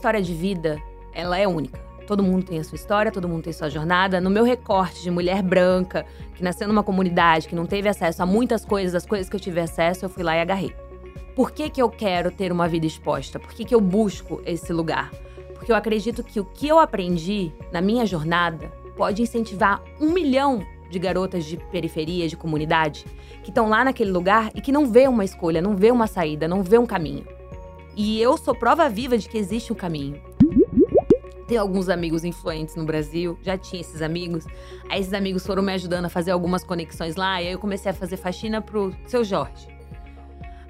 história de vida, ela é única. Todo mundo tem a sua história, todo mundo tem sua jornada. No meu recorte de mulher branca, que nasceu numa comunidade, que não teve acesso a muitas coisas, as coisas que eu tive acesso, eu fui lá e agarrei. Por que, que eu quero ter uma vida exposta? Por que, que eu busco esse lugar? Porque eu acredito que o que eu aprendi na minha jornada pode incentivar um milhão de garotas de periferia, de comunidade, que estão lá naquele lugar e que não vê uma escolha, não vê uma saída, não vê um caminho. E eu sou prova viva de que existe um caminho. Tenho alguns amigos influentes no Brasil, já tinha esses amigos. Aí esses amigos foram me ajudando a fazer algumas conexões lá, e aí eu comecei a fazer faxina pro seu Jorge.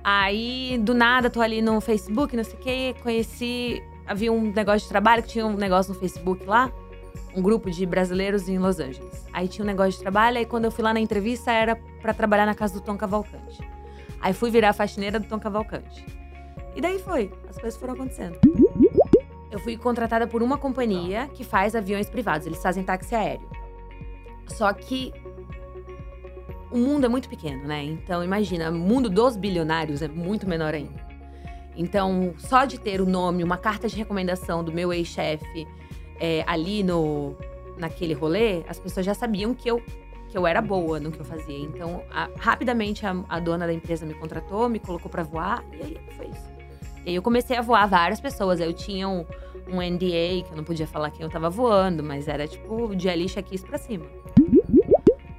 Aí, do nada, tô ali no Facebook, não sei o quê, conheci. Havia um negócio de trabalho, que tinha um negócio no Facebook lá, um grupo de brasileiros em Los Angeles. Aí tinha um negócio de trabalho, aí quando eu fui lá na entrevista era para trabalhar na casa do Tom Cavalcante. Aí fui virar faxineira do Tom Cavalcante. E daí foi, as coisas foram acontecendo. Eu fui contratada por uma companhia que faz aviões privados, eles fazem táxi aéreo. Só que o mundo é muito pequeno, né? Então imagina, o mundo dos bilionários é muito menor ainda. Então, só de ter o nome, uma carta de recomendação do meu ex-chefe é, ali no naquele rolê, as pessoas já sabiam que eu que eu era boa no que eu fazia. Então, a, rapidamente a, a, dona da empresa me contratou, me colocou para voar e aí foi isso. E aí eu comecei a voar várias pessoas. Eu tinha um, um NDA que eu não podia falar quem eu tava voando, mas era tipo de Alicia Keys pra cima.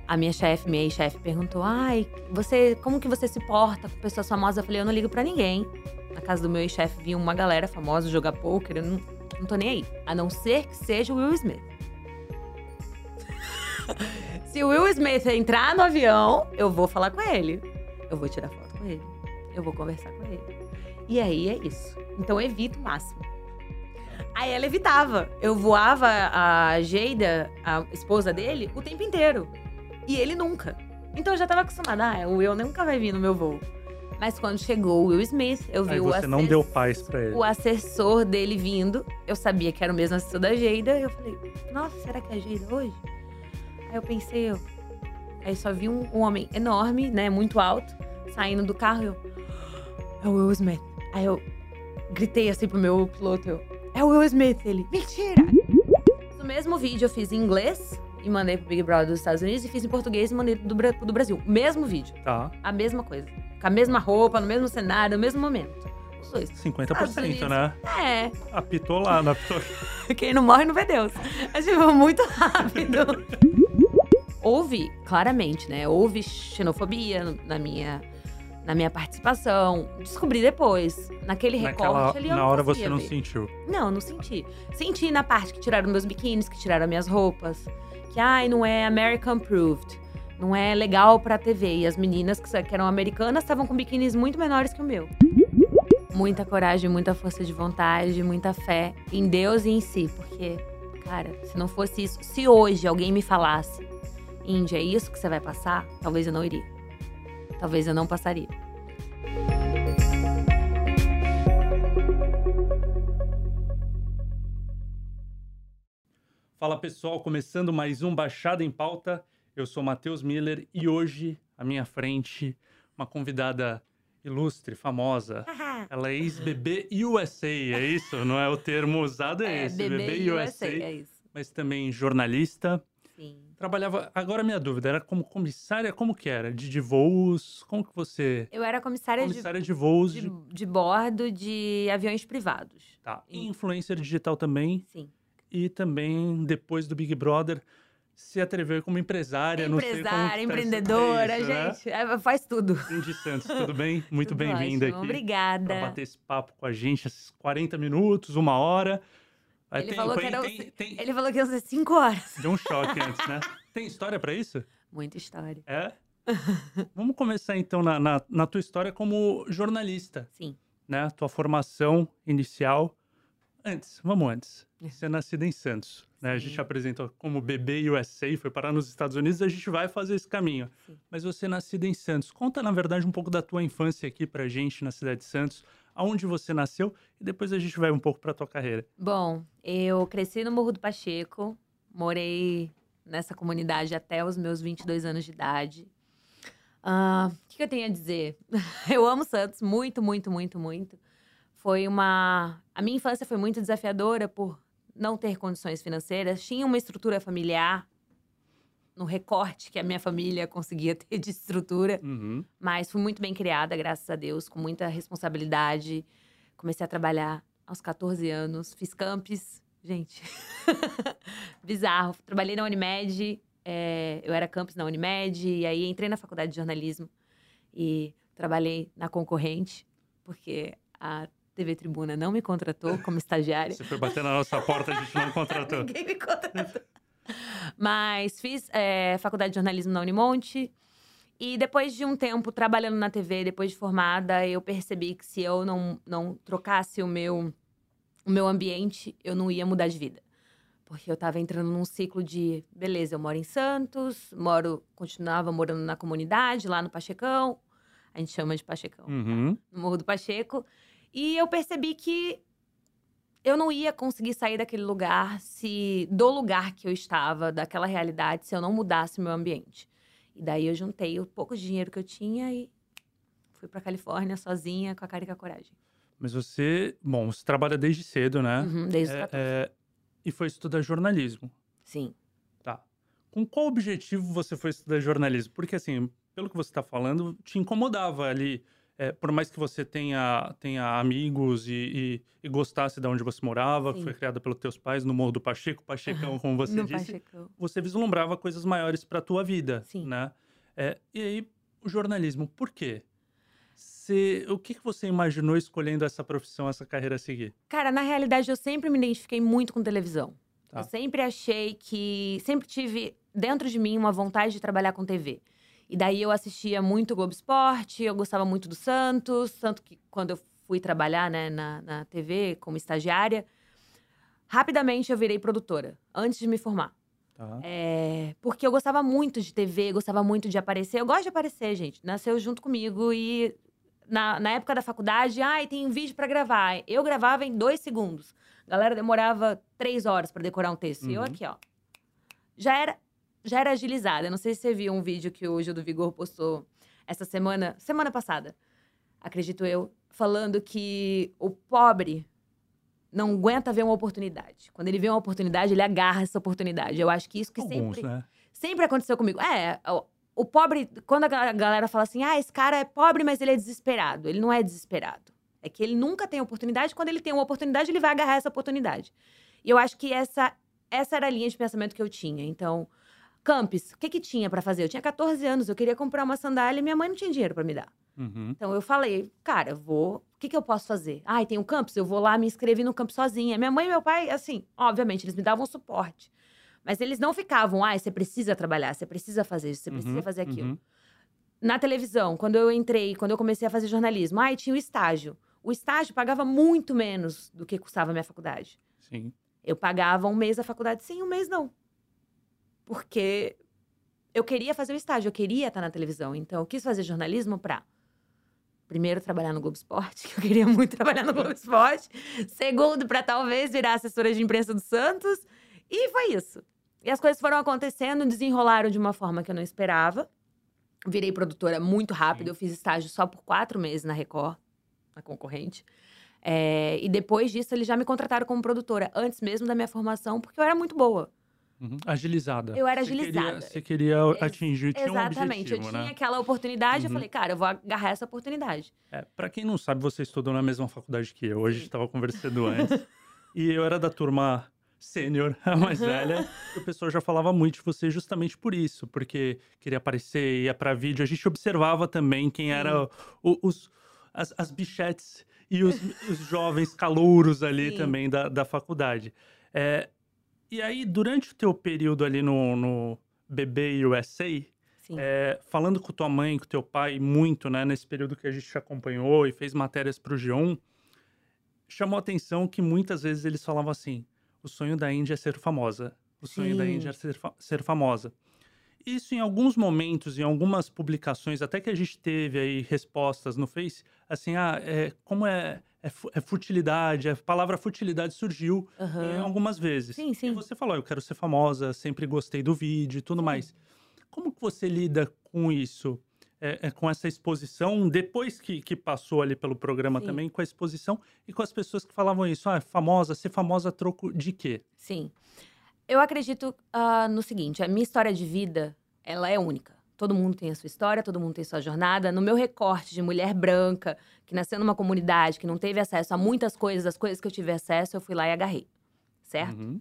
A minha chefe, minha ex-chefe, perguntou: Ai, você, como que você se porta com pessoas famosas? Eu falei: Eu não ligo para ninguém. Na casa do meu ex-chefe vinha uma galera famosa jogar poker, eu não, não tô nem aí. A não ser que seja o Will Smith. Se o Will Smith entrar no avião, eu vou falar com ele. Eu vou tirar foto com ele. Eu vou conversar com ele. E aí é isso. Então eu evito o máximo. Aí ela evitava. Eu voava a Geida, a esposa dele, o tempo inteiro. E ele nunca. Então eu já tava acostumada. Ah, o Will nunca vai vir no meu voo. Mas quando chegou o Will Smith, eu vi Aí o você assessor, não deu paz pra ele. o assessor dele vindo. Eu sabia que era o mesmo assessor da Geida. E eu falei, nossa, será que é a Geida hoje? Aí eu pensei, eu. Aí só vi um, um homem enorme, né? Muito alto, saindo do carro. Eu. É o Will Smith. Aí eu gritei assim pro meu piloto, eu. É o Will Smith. Ele, mentira! No mesmo vídeo eu fiz em inglês e mandei pro Big Brother dos Estados Unidos e fiz em português e mandei do, do Brasil. Mesmo vídeo. Tá. A mesma coisa. Com a mesma roupa, no mesmo cenário, no mesmo momento. Os dois. 50%, né? É. Apitou lá, não apitou. Quem não morre não vê Deus. É tipo, muito rápido. Houve, claramente, né? Houve xenofobia no- na minha, na minha participação. Descobri depois. Naquele recorte ali, eu na hora você não ver. sentiu. Não, não senti. Senti na parte que tiraram meus biquínis, que tiraram minhas roupas. Que, ai, não é American Approved. Não é legal pra TV. E as meninas que, que eram americanas estavam com biquínis muito menores que o meu. Muita coragem, muita força de vontade, muita fé em Deus e em si. Porque, cara, se não fosse isso, se hoje alguém me falasse, Índia, é isso que você vai passar, talvez eu não iria. Talvez eu não passaria. Fala pessoal, começando mais um Baixada em Pauta. Eu sou Matheus Miller e hoje, à minha frente, uma convidada ilustre, famosa. Ela é ex-BB USA, é isso? Não é o termo usado, é, esse, BB USA. é isso. Mas também jornalista. Trabalhava. Agora minha dúvida, era como comissária? Como que era? De, de voos? Como que você. Eu era comissária, de Comissária de voos. de, De... de bordo de aviões privados. Tá. E influencer digital também. Sim. E também, depois do Big Brother, se atreveu como empresária. Empresária, tá essa- empreendedora, isso, né? gente. é, faz tudo. Cindy Santos, tudo bem? Muito bem-vinda aqui. Obrigada. Pra bater esse papo com a gente, esses 40 minutos, uma hora. Ele tem- falou que tem- era o- tem- Ele falou que ia ser cinco horas. Deu um choque antes, né? Tem história pra isso? Muita história. É? Vamos começar então na, na, na tua história como jornalista, Sim. né? Tua formação inicial. Antes, vamos antes. Você é nascida em Santos, né? A gente apresentou como bebê USA, foi parar nos Estados Unidos, a gente vai fazer esse caminho. Sim. Mas você é nascida em Santos. Conta, na verdade, um pouco da tua infância aqui pra gente na cidade de Santos, aonde você nasceu e depois a gente vai um pouco pra tua carreira. Bom, eu cresci no Morro do Pacheco, morei nessa comunidade até os meus 22 anos de idade. Ah, O que, que eu tenho a dizer? Eu amo Santos muito, muito, muito, muito. Foi uma. A minha infância foi muito desafiadora por não ter condições financeiras. Tinha uma estrutura familiar no recorte que a minha família conseguia ter de estrutura. Uhum. Mas fui muito bem criada, graças a Deus, com muita responsabilidade. Comecei a trabalhar aos 14 anos, fiz campus, gente. Bizarro. Trabalhei na Unimed, é, eu era campus na Unimed, e aí entrei na faculdade de jornalismo e trabalhei na concorrente, porque a TV Tribuna não me contratou como estagiária. Você foi bater na nossa porta, a gente não contratou. Ninguém me contratou. Mas fiz é, faculdade de jornalismo na Unimonte. E depois de um tempo trabalhando na TV, depois de formada, eu percebi que se eu não, não trocasse o meu, o meu ambiente, eu não ia mudar de vida. Porque eu estava entrando num ciclo de, beleza, eu moro em Santos, moro, continuava morando na comunidade, lá no Pachecão. A gente chama de Pachecão, tá? Uhum. no Morro do Pacheco. E eu percebi que eu não ia conseguir sair daquele lugar se do lugar que eu estava, daquela realidade, se eu não mudasse meu ambiente. E daí eu juntei o pouco de dinheiro que eu tinha e fui pra Califórnia sozinha, com a cara e com a coragem. Mas você, bom, você trabalha desde cedo, né? Uhum, desde É, 14. é, e foi estudar jornalismo. Sim. Tá. Com qual objetivo você foi estudar jornalismo? Porque, assim, pelo que você está falando, te incomodava ali. É, por mais que você tenha, tenha amigos e, e- e gostasse de onde você morava, que foi criada pelos teus pais no Morro do Pacheco, Pachecão, como você no disse, Pachecão. você vislumbrava coisas maiores para a tua vida, Sim. né? É, e aí, o jornalismo, por quê? Você- o que, que você imaginou escolhendo essa profissão, essa carreira a seguir? Cara, na realidade, eu sempre me identifiquei muito com televisão. Tá. Eu sempre achei que. Sempre tive dentro de mim uma vontade de trabalhar com TV. E daí eu assistia muito Globo Esporte, eu gostava muito do Santos, tanto que quando eu fui trabalhar né, na, na TV como estagiária, rapidamente eu virei produtora, antes de me formar. É, porque eu gostava muito de TV, gostava muito de aparecer. Eu gosto de aparecer, gente. Nasceu junto comigo e na, na época da faculdade, ai, tem um vídeo pra gravar. Eu gravava em dois segundos. A galera demorava três horas pra decorar um texto. E eu Uhum. aqui, ó. Já era, já era agilizada. Não sei se você viu um vídeo que o Gil do Vigor postou essa semana, semana passada, acredito eu, falando que o pobre não aguenta ver uma oportunidade. Quando ele vê uma oportunidade, ele agarra essa oportunidade. Eu acho que isso que Alguns, sempre né? sempre aconteceu comigo. É, o, o pobre, quando a ga- galera fala assim, ah, esse cara é pobre, mas ele é desesperado. Ele não é desesperado. É que ele nunca tem oportunidade. Quando ele tem uma oportunidade, ele vai agarrar essa oportunidade. E eu acho que essa, essa era a linha de pensamento que eu tinha. Então, Campus, o que que tinha pra fazer? Eu tinha 14 anos, eu queria comprar uma sandália e minha mãe não tinha dinheiro pra me dar. Uhum. Então eu falei, cara, eu vou. O que, que eu posso fazer? Ai, tem um campus? Eu vou lá me inscrever no campus sozinha. Minha mãe e meu pai, assim, obviamente, eles me davam suporte. Mas eles não ficavam, ai, você precisa trabalhar, você precisa fazer isso, você precisa Uhum, fazer aquilo. uhum. Na televisão, quando eu entrei, quando eu comecei a fazer jornalismo, ai, tinha o estágio. O estágio pagava muito menos do que custava a minha faculdade. Sim. Eu pagava um mês da faculdade, sim, um mês não. Porque eu queria fazer o estágio, eu queria estar na televisão. Então, eu quis fazer jornalismo pra, primeiro, trabalhar no Globo Esporte, que eu queria muito trabalhar no Globo Esporte. Segundo, pra talvez virar assessora de imprensa do Santos. E foi isso. E as coisas foram acontecendo, desenrolaram de uma forma que eu não esperava. Virei produtora muito rápido, eu fiz estágio só por quatro meses na Record, na concorrente. É, e depois disso, eles já me contrataram como produtora, antes mesmo da minha formação, porque eu era muito boa. Uhum. Agilizada. Eu era Você queria- agilizada. Você queria Ex- atingir, tinha um Exatamente. objetivo, eu né? tinha aquela oportunidade, eu Uhum. falei, cara, eu vou agarrar essa oportunidade. É, pra quem não sabe, você estudou na mesma faculdade que eu. Hoje a Sim. gente tava conversando antes. e eu era da turma sênior, a mais velha. E o pessoal já falava muito de você justamente por isso. Porque queria aparecer, ia pra vídeo. A gente observava também quem era o- os, as, as bichetes e os, os jovens calouros ali Sim. também da, da faculdade. É, e aí, durante o teu período ali no, no BB USA, é, falando com tua mãe, com teu pai, muito, né, nesse período que a gente te acompanhou e fez matérias pro G1, chamou a atenção que muitas vezes eles falavam assim: o sonho da Índia é ser famosa. O sonho da Sim. Índia é ser, fa- ser famosa. Isso em alguns momentos, em algumas publicações, até que a gente teve aí respostas no Face, assim, ah, é, como é, é, é futilidade, a palavra futilidade surgiu Aham. algumas vezes. Sim, E sim. você falou, eu quero ser famosa, sempre gostei do vídeo e tudo Sim. mais. Como que você lida com isso? é, é, com essa exposição, depois que, que passou ali pelo programa Sim. também, com a exposição e com as pessoas que falavam isso. Ah, famosa, ser famosa a troco de quê? Sim. Eu acredito ah, no seguinte: a minha história de vida, ela é única. Todo mundo tem a sua história, todo mundo tem sua jornada. No meu recorte de mulher branca, que nasceu numa comunidade, que não teve acesso a muitas coisas, as coisas que eu tive acesso, eu fui lá e agarrei. Certo? Uhum.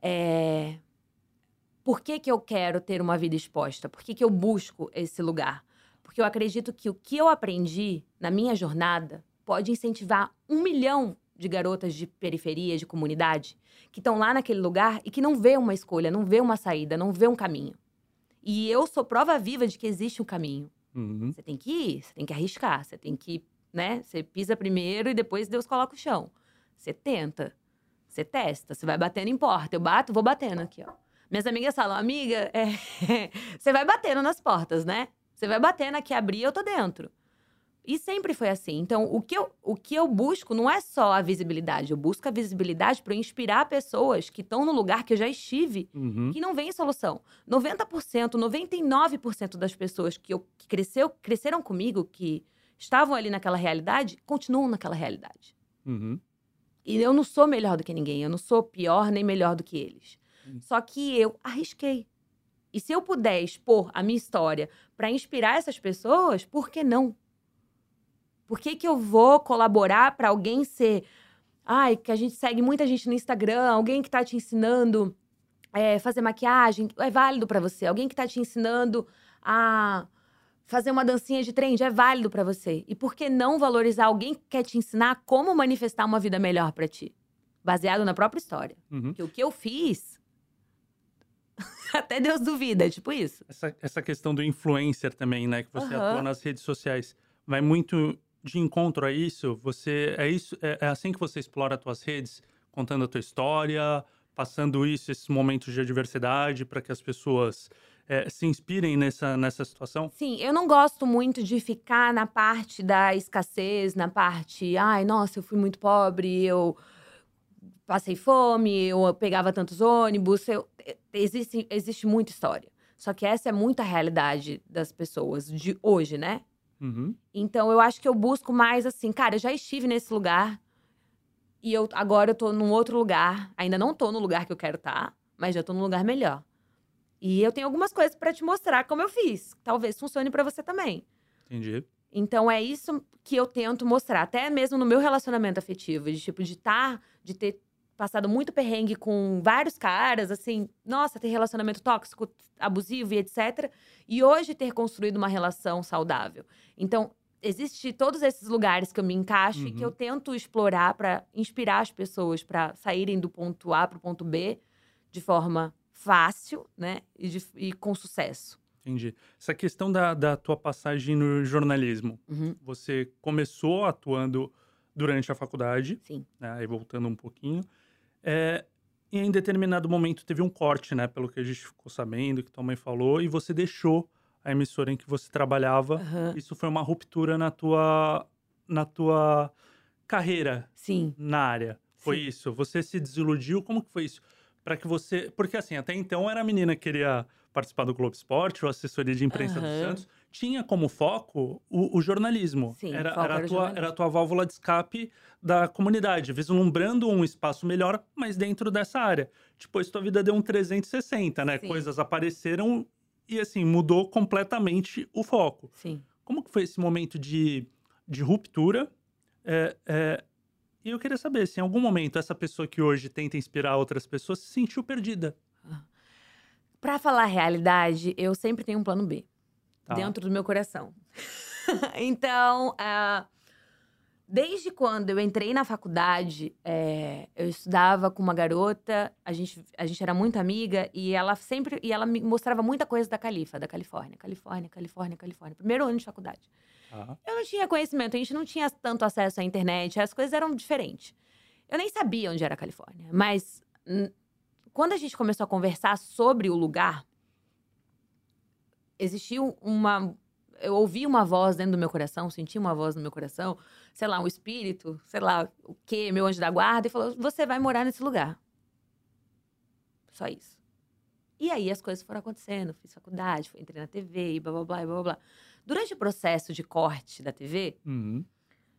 É... Por que, que eu quero ter uma vida exposta? Por que, que eu busco esse lugar? Porque eu acredito que o que eu aprendi na minha jornada pode incentivar um milhão de garotas de periferia, de comunidade, que estão lá naquele lugar e que não vê uma escolha, não vê uma saída, não vê um caminho. E eu sou prova viva de que existe um caminho. Uhum. Você tem que ir, você tem que arriscar, você tem que, né? Você pisa primeiro e depois Deus coloca o chão. Você tenta, você testa, você vai batendo em porta. Eu bato, vou batendo aqui, ó. Minhas amigas falam, amiga, é... você vai batendo nas portas, né? Você vai batendo aqui, abrir, eu tô dentro. E sempre foi assim. Então, o que eu, o que eu busco não é só a visibilidade. Eu busco a visibilidade para inspirar pessoas que estão no lugar que eu já estive Uhum. que não vem solução. 90%, 99% das pessoas que, eu, que cresceu, cresceram comigo, que estavam ali naquela realidade, continuam naquela realidade. Uhum. E eu não sou melhor do que ninguém, eu não sou pior nem melhor do que eles. Hum. Só que eu arrisquei. E se eu puder expor a minha história para inspirar essas pessoas, por que não? Por que, que eu vou colaborar para alguém ser. Ai, que a gente segue muita gente no Instagram, alguém que tá te ensinando é, fazer maquiagem, é válido para você. Alguém que tá te ensinando a fazer uma dancinha de trend, é válido para você. E por que não valorizar alguém que quer te ensinar como manifestar uma vida melhor para ti? Baseado na própria história. Uhum. Porque o que eu fiz. Até Deus duvida, é tipo isso. Essa, essa questão do influencer também, né? Que você Aham. atua nas redes sociais. Vai muito de encontro a isso? Você é isso é, é assim que você explora as tuas redes, contando a tua história, passando isso, esses momentos de adversidade, para que as pessoas é, se inspirem nessa, nessa situação? Sim, eu não gosto muito de ficar na parte da escassez, na parte, ai, nossa, eu fui muito pobre, eu passei fome, eu pegava tantos ônibus. Eu, existe, existe muita história. Só que essa é muita realidade das pessoas de hoje, né? Uhum. Então eu acho que eu busco mais assim, cara, eu já estive nesse lugar e eu agora eu tô num outro lugar. Ainda não tô no lugar que eu quero estar, mas já tô num lugar melhor. E eu tenho algumas coisas pra te mostrar como eu fiz. Talvez funcione pra você também. Entendi. Então é isso que eu tento mostrar, até mesmo no meu relacionamento afetivo, de tipo de estar, de ter passado muito perrengue com vários caras, assim, nossa, ter relacionamento tóxico, abusivo e etc. E hoje ter construído uma relação saudável. Então, existe todos esses lugares que eu me encaixo e que Uhum. eu tento explorar para inspirar as pessoas para saírem do ponto A para o ponto B de forma fácil, né? E, de- e com sucesso. Entendi. Essa questão da, da tua passagem no jornalismo. Uhum, Você começou atuando durante a faculdade, sim. né? Aí voltando um pouquinho. É, e em determinado momento teve um corte, né? Pelo que a gente ficou sabendo, que tua mãe falou, e você deixou a emissora em que você trabalhava. Aham, Isso foi uma ruptura na tua, na tua carreira Sim. na área. Foi Sim. isso? Você se desiludiu? Como que foi isso? Para que você. Porque assim, até então era a menina que queria participar do Globo Esporte, ou assessoria de imprensa do Aham. Santos. Tinha como foco o, o jornalismo. Sim, era, era, a tua, era a tua válvula de escape da comunidade, vislumbrando um espaço melhor, mas dentro dessa área. Depois tua vida deu um 360, né? Sim. Coisas apareceram e assim, mudou completamente o foco. Sim. Como que foi esse momento de, de ruptura? É, é, e eu queria saber se em algum momento essa pessoa que hoje tenta inspirar outras pessoas se sentiu perdida. Pra falar a realidade, eu sempre tenho um plano B Tá? dentro do meu coração. então, ah, desde quando eu entrei na faculdade, é, eu estudava com uma garota, a gente, a gente era muito amiga e ela sempre e ela me mostrava muita coisa da Califa, da Califórnia, Califórnia, Califórnia, Califórnia. Primeiro ano de faculdade. Tá. Eu não tinha conhecimento, a gente não tinha tanto acesso à internet, as coisas eram diferentes. Eu nem sabia onde era a Califórnia, mas quando a gente começou a conversar sobre o lugar, existiu uma. Eu ouvi uma voz dentro do meu coração, senti uma voz no meu coração, sei lá, um espírito, sei lá o quê, meu anjo da guarda, e falou: Você vai morar nesse lugar. Só isso. E aí as coisas foram acontecendo, fiz faculdade, fui- entrei na TV e blá blá blá e blá blá blá. Durante o processo de corte da TV, Uhum.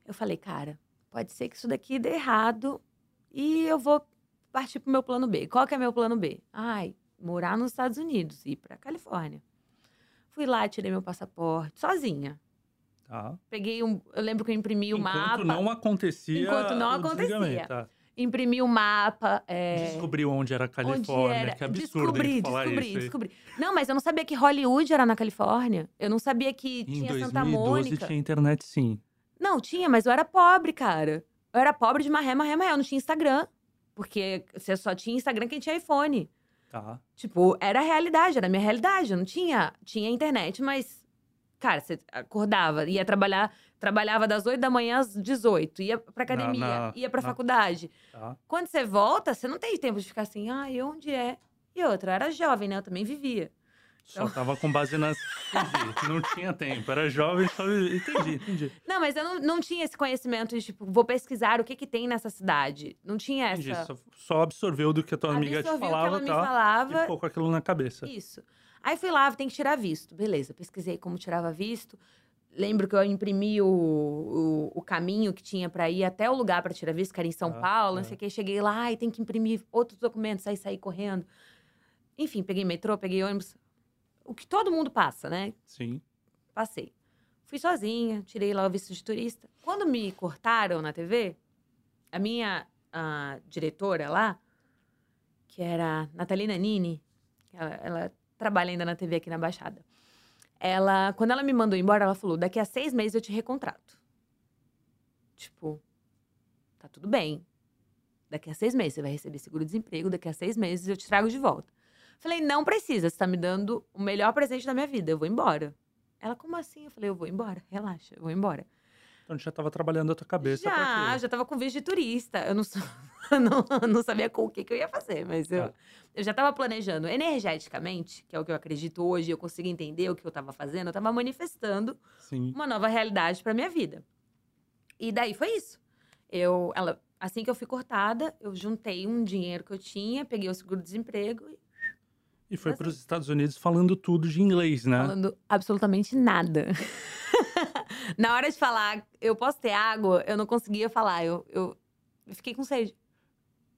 eu falei, cara, pode ser que isso daqui dê errado e eu vou partir pro meu plano B. Qual que é meu plano B? Ai, morar nos Estados Unidos, ir pra Califórnia. Fui lá, tirei meu passaporte, sozinha. Tá. Peguei um. Eu lembro que eu imprimi o Enquanto mapa. não acontecia. Enquanto não acontecia. Tá. Imprimi o mapa. é, Descobriu onde era a Califórnia. era. Que absurdo descobri, descobri, isso. descobri. Não, mas eu não sabia que Hollywood era na Califórnia. Eu não sabia que Em tinha 2012 Santa Mônica. tinha internet, sim. Não, tinha, mas eu era pobre, cara. Eu era pobre de marré, marré, marré. Eu não tinha Instagram. Porque você só tinha Instagram quem tinha iPhone. Tá. Tipo, era a realidade, era a minha realidade. Eu não tinha. Tinha internet, mas. Cara, você acordava, ia trabalhar, trabalhava das 8 da manhã às 18, ia pra academia, na- ia pra na- faculdade. Tá. Quando você volta, você não tem tempo de ficar assim, ai, onde é? E outra, eu era jovem, né? Eu também vivia. Só tava com base nas. Entendi. Não tinha tempo. Era jovem, só. Entendi, entendi. Não, mas eu não, não tinha esse conhecimento de, tipo, vou pesquisar o que que tem nessa cidade. Não tinha entendi. essa. Só, só absorveu do que a tua amiga te Absorvi o que falava, ela me tá? falava. E ficou com aquilo na cabeça. Isso. Aí fui lá, tem que tirar visto. Beleza, pesquisei como tirava visto. Lembro que eu imprimi o, o, o caminho que tinha pra ir até o lugar pra tirar visto, que era em São Ah, Paulo, não ah. sei o que. Cheguei lá e tem que imprimir outros documentos, aí saí correndo. Enfim, peguei metrô, peguei ônibus. O que todo mundo passa, né? Sim. Passei. Fui sozinha, tirei lá o visto de turista. Quando me cortaram na TV, a minha ah, diretora lá, que era Natalina Nini, ela, ela trabalha ainda na TV aqui na Baixada. Ela, quando ela me mandou embora, ela falou: daqui a seis meses eu te recontrato. Tipo, tá tudo bem. Daqui a seis meses você vai receber seguro-desemprego, daqui a seis meses eu te trago de volta. Falei, não precisa, você tá me dando o melhor presente da minha vida, eu vou embora. Ela, como assim? Eu falei, eu vou embora, relaxa, eu vou embora. Então já tava trabalhando a tua cabeça já, já tava com visto de turista. Eu não, sou- não, não sabia com o que, que eu ia fazer, mas eu, Tá. eu já tava planejando energeticamente, que é o que eu acredito hoje, eu consigo entender o que eu tava fazendo, eu tava manifestando Sim. uma nova realidade pra minha vida. E daí foi isso. Eu, ela, assim que eu fui cortada, eu juntei um dinheiro que eu tinha, peguei o seguro-desemprego e foi para os Estados Unidos falando tudo de inglês, né? falando absolutamente nada. Na hora de falar, eu posso ter água, eu não conseguia falar. Eu, eu, fiquei com sede.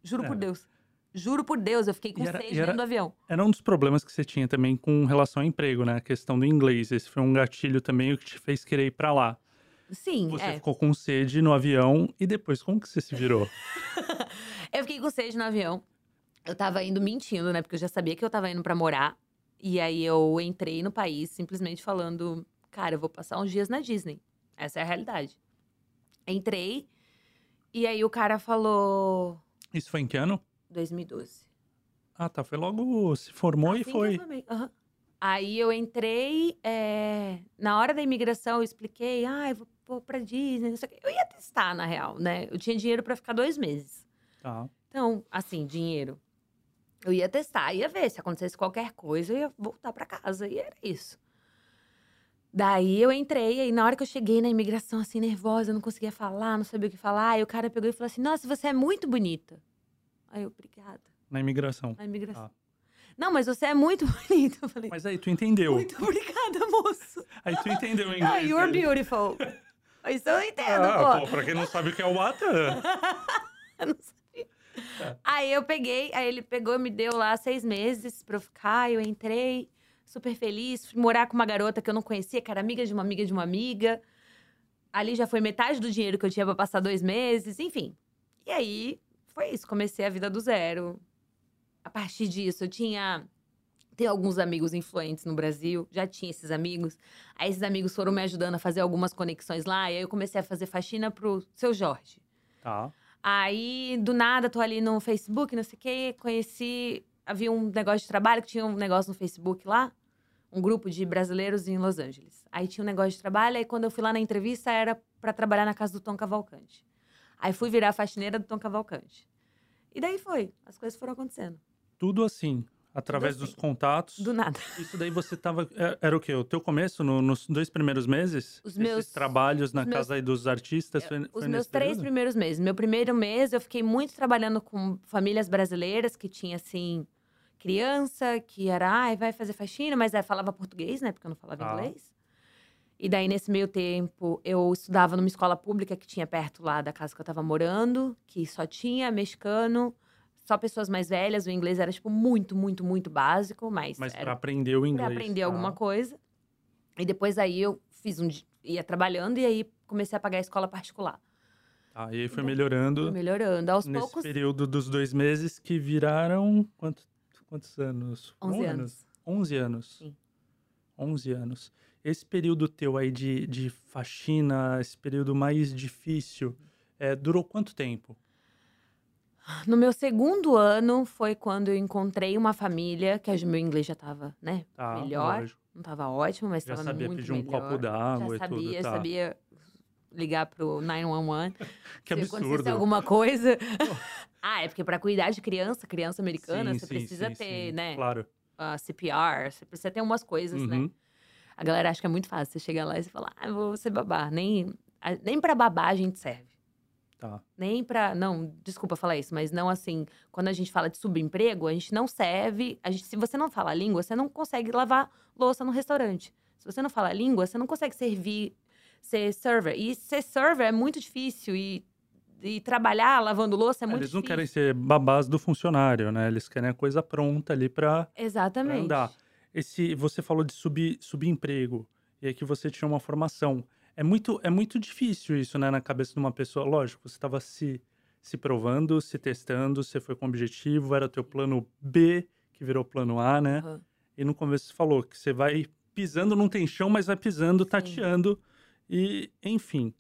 Juro É. por Deus. Juro por Deus, eu fiquei com E era- sede era- dentro do avião. Era um dos problemas que você tinha também com relação ao emprego, né? A questão do inglês. Esse foi um gatilho também o que te fez querer ir pra lá. Sim, Você é. ficou com sede no avião e depois como que você se virou? Eu fiquei com sede no avião. Eu tava indo mentindo, né? Porque eu já sabia que eu tava indo pra morar. E aí eu entrei no país simplesmente falando: cara, eu vou passar uns dias na Disney. Essa é a realidade. Entrei. E aí o cara falou: Isso foi em que ano? 2012. Ah, tá. Foi logo. Se formou e Assim eu foi. formei, aham. Aí eu entrei, é, na hora da imigração eu expliquei, ah, eu vou, vou pra Disney, não sei o quê. Eu ia testar, na real, né? Eu tinha dinheiro pra ficar dois meses. Tá. Então, assim, dinheiro. Eu ia testar, ia ver se acontecesse qualquer coisa, eu ia voltar pra casa. E era isso. Daí eu entrei, aí na hora que eu cheguei na imigração, assim, nervosa, não conseguia falar, não sabia o que falar. Aí o cara pegou e falou assim: Nossa, você é muito bonita. Aí eu, obrigada. Na imigração. Na imigração. Ah. Não, mas você é muito bonita. Eu falei, Mas aí tu entendeu. muito obrigada, moço. Aí tu entendeu o inglês. Ah, you're dele. beautiful. Isso eu entendo, Ah, pô. pô, pra quem não sabe o que é o ATA. Eu não Aí eu peguei, aí ele pegou me deu lá seis meses pra eu ficar. Eu entrei, super feliz. Fui morar com uma garota que eu não conhecia, que era amiga de uma amiga de uma amiga. Ali já foi metade do dinheiro que eu tinha pra passar dois meses, enfim. E aí foi isso, comecei a vida do zero. A partir disso, eu tinha. Tenho alguns amigos influentes no Brasil, já tinha esses amigos. Aí esses amigos foram me ajudando a fazer algumas conexões lá, e aí eu comecei a fazer faxina pro seu Jorge. Tá. Aí, do nada, tô ali no Facebook, não sei o quê, conheci. Havia um negócio de trabalho, que tinha um negócio no Facebook lá, um grupo de brasileiros em Los Angeles. Aí tinha um negócio de trabalho, aí quando eu fui lá na entrevista, era pra trabalhar na casa do Tom Cavalcante. Aí fui virar faxineira do Tom Cavalcante. E daí foi, as coisas foram acontecendo. Tudo assim. Através assim. dos contatos. Do nada. Isso daí você tava. é- Era o quê? O teu começo, no- nos dois primeiros meses? Os Esses meus- trabalhos na os meus- casa dos artistas? Foi, Os foi meus nesse três período? primeiros meses. Meu primeiro mês, eu fiquei muito trabalhando com famílias brasileiras que tinha, assim, criança que era, ai, vai fazer faxina, mas aí falava português, né? Porque eu não falava Ah. inglês. E daí, nesse meio tempo, eu estudava numa escola pública que tinha perto lá da casa que eu tava morando, que só tinha mexicano, só pessoas mais velhas. O inglês era, tipo, muito, muito, muito básico, mas. Mas para aprender o inglês. pra aprender tá? alguma coisa. E depois aí eu fiz um. ia trabalhando e aí comecei a pagar a escola particular. Tá, e aí foi Então, melhorando Fui melhorando. Aos nesse poucos, período dos dois meses que viraram. Quanto, quantos anos? 11 Um anos. 11 anos. Sim. 11 anos. Esse período teu aí de, de faxina, esse período mais difícil, é, durou quanto tempo? No meu segundo ano foi quando eu encontrei uma família, que o meu inglês já tava, né? Tá, Melhor. lógico. Não tava ótimo, mas Já tava sabia muito pedir um melhor. copo d'água Já e sabia, tudo, tá. sabia ligar pro 911. Que se acontecesse absurdo. alguma coisa. ah, é porque pra cuidar de criança, criança americana, Sim, você sim, precisa sim, ter, né? Claro. ah, CPR, você precisa ter umas coisas, né? Uhum. A galera acha que é muito fácil. Você chega lá e você fala, ah, vou ser babá. Nem, nem pra babá a gente serve. Tá. Nem pra. Não, desculpa falar isso, mas não assim. Quando a gente fala de subemprego, a gente não serve. A gente, se você não fala a língua, você não consegue lavar louça no restaurante. Se você não fala a língua, você não consegue servir, ser server. E ser server é muito difícil. E, e trabalhar lavando louça é muito Eles não difícil. querem ser babás do funcionário, né? Eles querem a coisa pronta ali pra. Exatamente. andar. Esse, você falou de sub, subemprego e aqui você tinha uma formação. É muito, é muito difícil isso, né, na cabeça de uma pessoa. Lógico, você estava se, se provando, se testando, você foi com objetivo, era o teu plano B, que virou plano A, né? Aham. E no começo você falou que você vai pisando, não tem chão, mas vai pisando, tateando. E, enfim.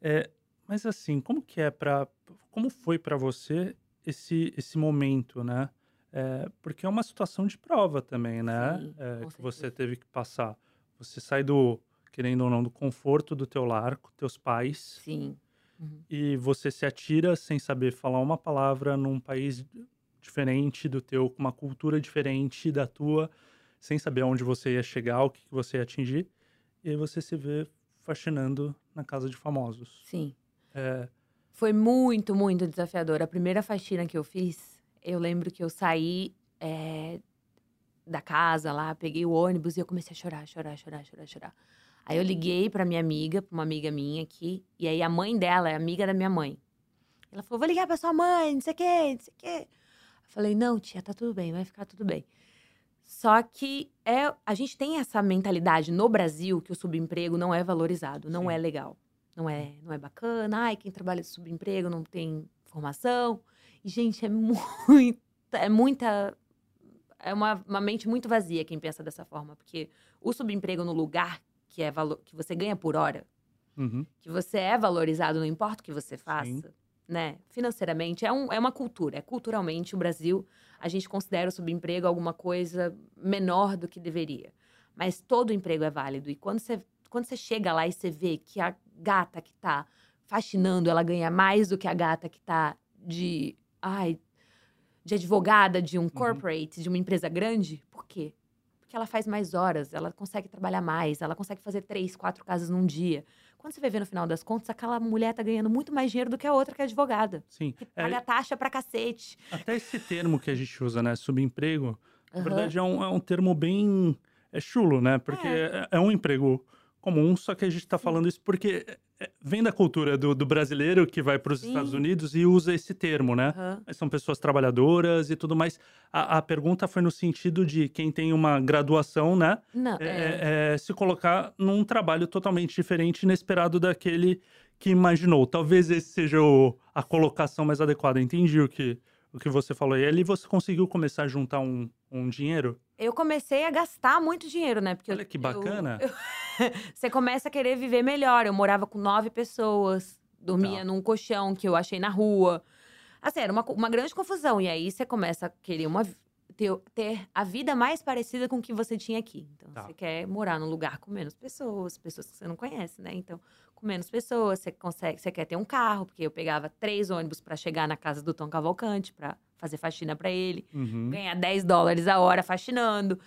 É, mas assim, como que é para Como foi para você esse, esse momento, né? É, porque é uma situação de prova também, né? Sim, É, que você teve que passar. Você sai do, querendo ou não, do conforto do teu lar, com teus pais, Sim. Uhum. e você se atira sem saber falar uma palavra num país diferente do teu, com uma cultura diferente da tua, sem saber aonde você ia chegar, o que você ia atingir, e aí você se vê faxinando na casa de famosos. Sim. É, Foi muito, muito desafiador. A primeira faxina que eu fiz, eu lembro que eu saí é, da casa lá, peguei o ônibus e eu comecei a chorar, chorar, chorar, chorar, chorar. Aí eu liguei pra minha amiga, pra uma amiga minha aqui, e aí a mãe dela é amiga da minha mãe. Ela falou: vou ligar pra sua mãe, não sei o quê, não sei o quê. Eu falei: não, tia, tá tudo bem, vai ficar tudo bem. Só que é, a gente tem essa mentalidade no Brasil que o subemprego não é valorizado, não Sim. é legal. Não é, não é bacana. Ai, quem trabalha de subemprego não tem formação. E, gente, é muita, é muita. É uma, uma mente muito vazia quem pensa dessa forma. Porque o subemprego no lugar que, é valo, que você ganha por hora, uhum, que você é valorizado, não importa o que você faça, Sim. né? Financeiramente, é, um, é uma cultura. É culturalmente, o Brasil, a gente considera o subemprego alguma coisa menor do que deveria. Mas todo emprego é válido. E quando você, quando você chega lá e você vê que a gata que tá faxinando, ela ganha mais do que a gata que tá de. Ai, de advogada de um corporate, de uma empresa grande? Porque ela faz mais horas, ela consegue trabalhar mais, ela consegue fazer três, quatro casas num dia. Quando você vai ver no final das contas, aquela mulher tá ganhando muito mais dinheiro do que a outra que é advogada. sim. Que É, paga taxa pra cacete. até esse termo que a gente usa, né, subemprego, na Aham. verdade é um, é um termo bem é chulo, né? Porque é, é um emprego comum, só que a gente tá falando isso porque é, é, vem da cultura do, do brasileiro que vai para os. Estados Unidos e usa esse termo, né? Mas são pessoas trabalhadoras e tudo mais. A, a pergunta foi no sentido de quem tem uma graduação, né? Não, é- é, é- é se colocar num trabalho totalmente diferente, inesperado daquele que imaginou. Talvez esse seja o- a colocação mais adequada. Entendi o que, o que você falou. E ali você conseguiu começar a juntar um, um dinheiro? eu comecei a gastar muito dinheiro, né? Porque eu- Olha que eu- bacana. eu- você começa a querer viver melhor. Eu morava com nove pessoas, dormia Tá. num colchão que eu achei na rua. Assim, era uma, uma grande confusão. E aí você começa a querer uma, ter, ter a vida mais parecida com o que você tinha aqui. Então, Tá. você quer morar num lugar com menos pessoas, pessoas que você não conhece, né? Então, com menos pessoas, você consegue, você quer ter um carro, porque eu pegava três ônibus pra chegar na casa do Tom Cavalcante, pra fazer faxina pra ele Uhum. ganhar 10 dólares a hora faxinando.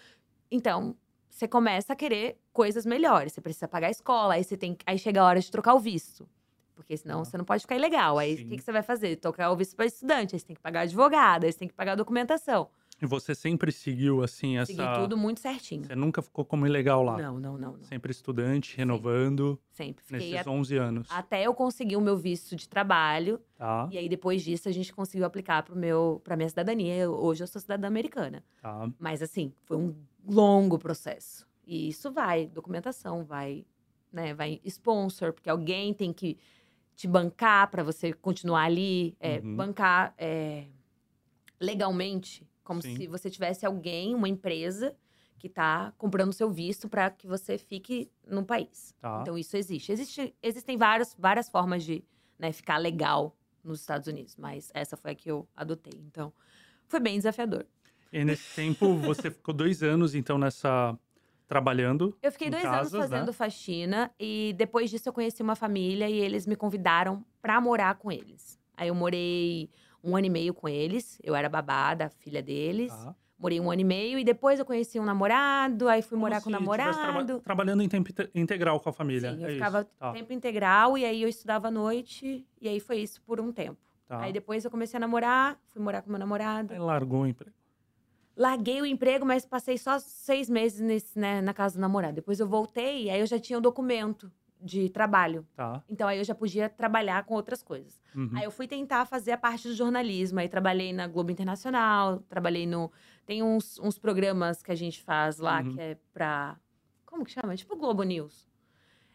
Então, você começa a querer coisas melhores. Você precisa pagar a escola, aí você tem aí chega a hora de trocar o visto. Porque senão Ah. você não pode ficar ilegal. Aí o que, que você vai fazer? Trocar o visto para estudante, aí você tem que pagar advogado, aí você tem que pagar a documentação. E você sempre seguiu, assim, essa. Segui tudo muito certinho. Você nunca ficou como ilegal lá? Não, não, não, não. Sempre estudante, renovando. Sempre. Fiquei Nesses a- 11 anos. até eu conseguir o meu visto de trabalho. Tá, E aí, depois disso, a gente conseguiu aplicar pro meu, pra minha cidadania. Eu- Hoje eu sou cidadã americana. tá. Mas, assim, foi um longo processo. E isso vai, documentação, vai, né, vai sponsor, porque alguém tem que te bancar para você continuar ali, é, Uhum. bancar é, legalmente, como Sim. se você tivesse alguém, uma empresa que está comprando seu visto para que você fique no país. Tá. Então isso existe. existe existem várias, várias formas de né, ficar legal nos Estados Unidos, mas essa foi a que eu adotei. Então foi bem desafiador. E nesse tempo, você ficou dois anos, então, nessa. trabalhando. Eu fiquei dois casas, anos fazendo né? faxina e depois disso eu conheci uma família e eles me convidaram pra morar com eles. Aí eu morei um ano e meio com eles, eu era babá da filha deles. Tá. Morei um ano e meio e depois eu conheci um namorado, aí fui morar Como com o tivesse traba- namorado. trabalhando em tempo inte- integral com a família. Sim, eu é ficava isso. Tá, tempo integral e aí eu estudava à noite e aí foi isso por um tempo. tá. Aí depois eu comecei a namorar, fui morar com meu namorado. Aí largou o emprego. Larguei o emprego, mas passei só seis meses nesse, né, na casa do namorado. Depois eu voltei, aí eu já tinha o documento de trabalho. Tá. Então aí eu já podia trabalhar com outras coisas. Uhum. Aí eu fui tentar fazer a parte do jornalismo. Aí trabalhei na Globo Internacional, trabalhei no. Tem uns, uns programas que a gente faz lá Uhum. que é pra. Como que chama? Tipo Globo News.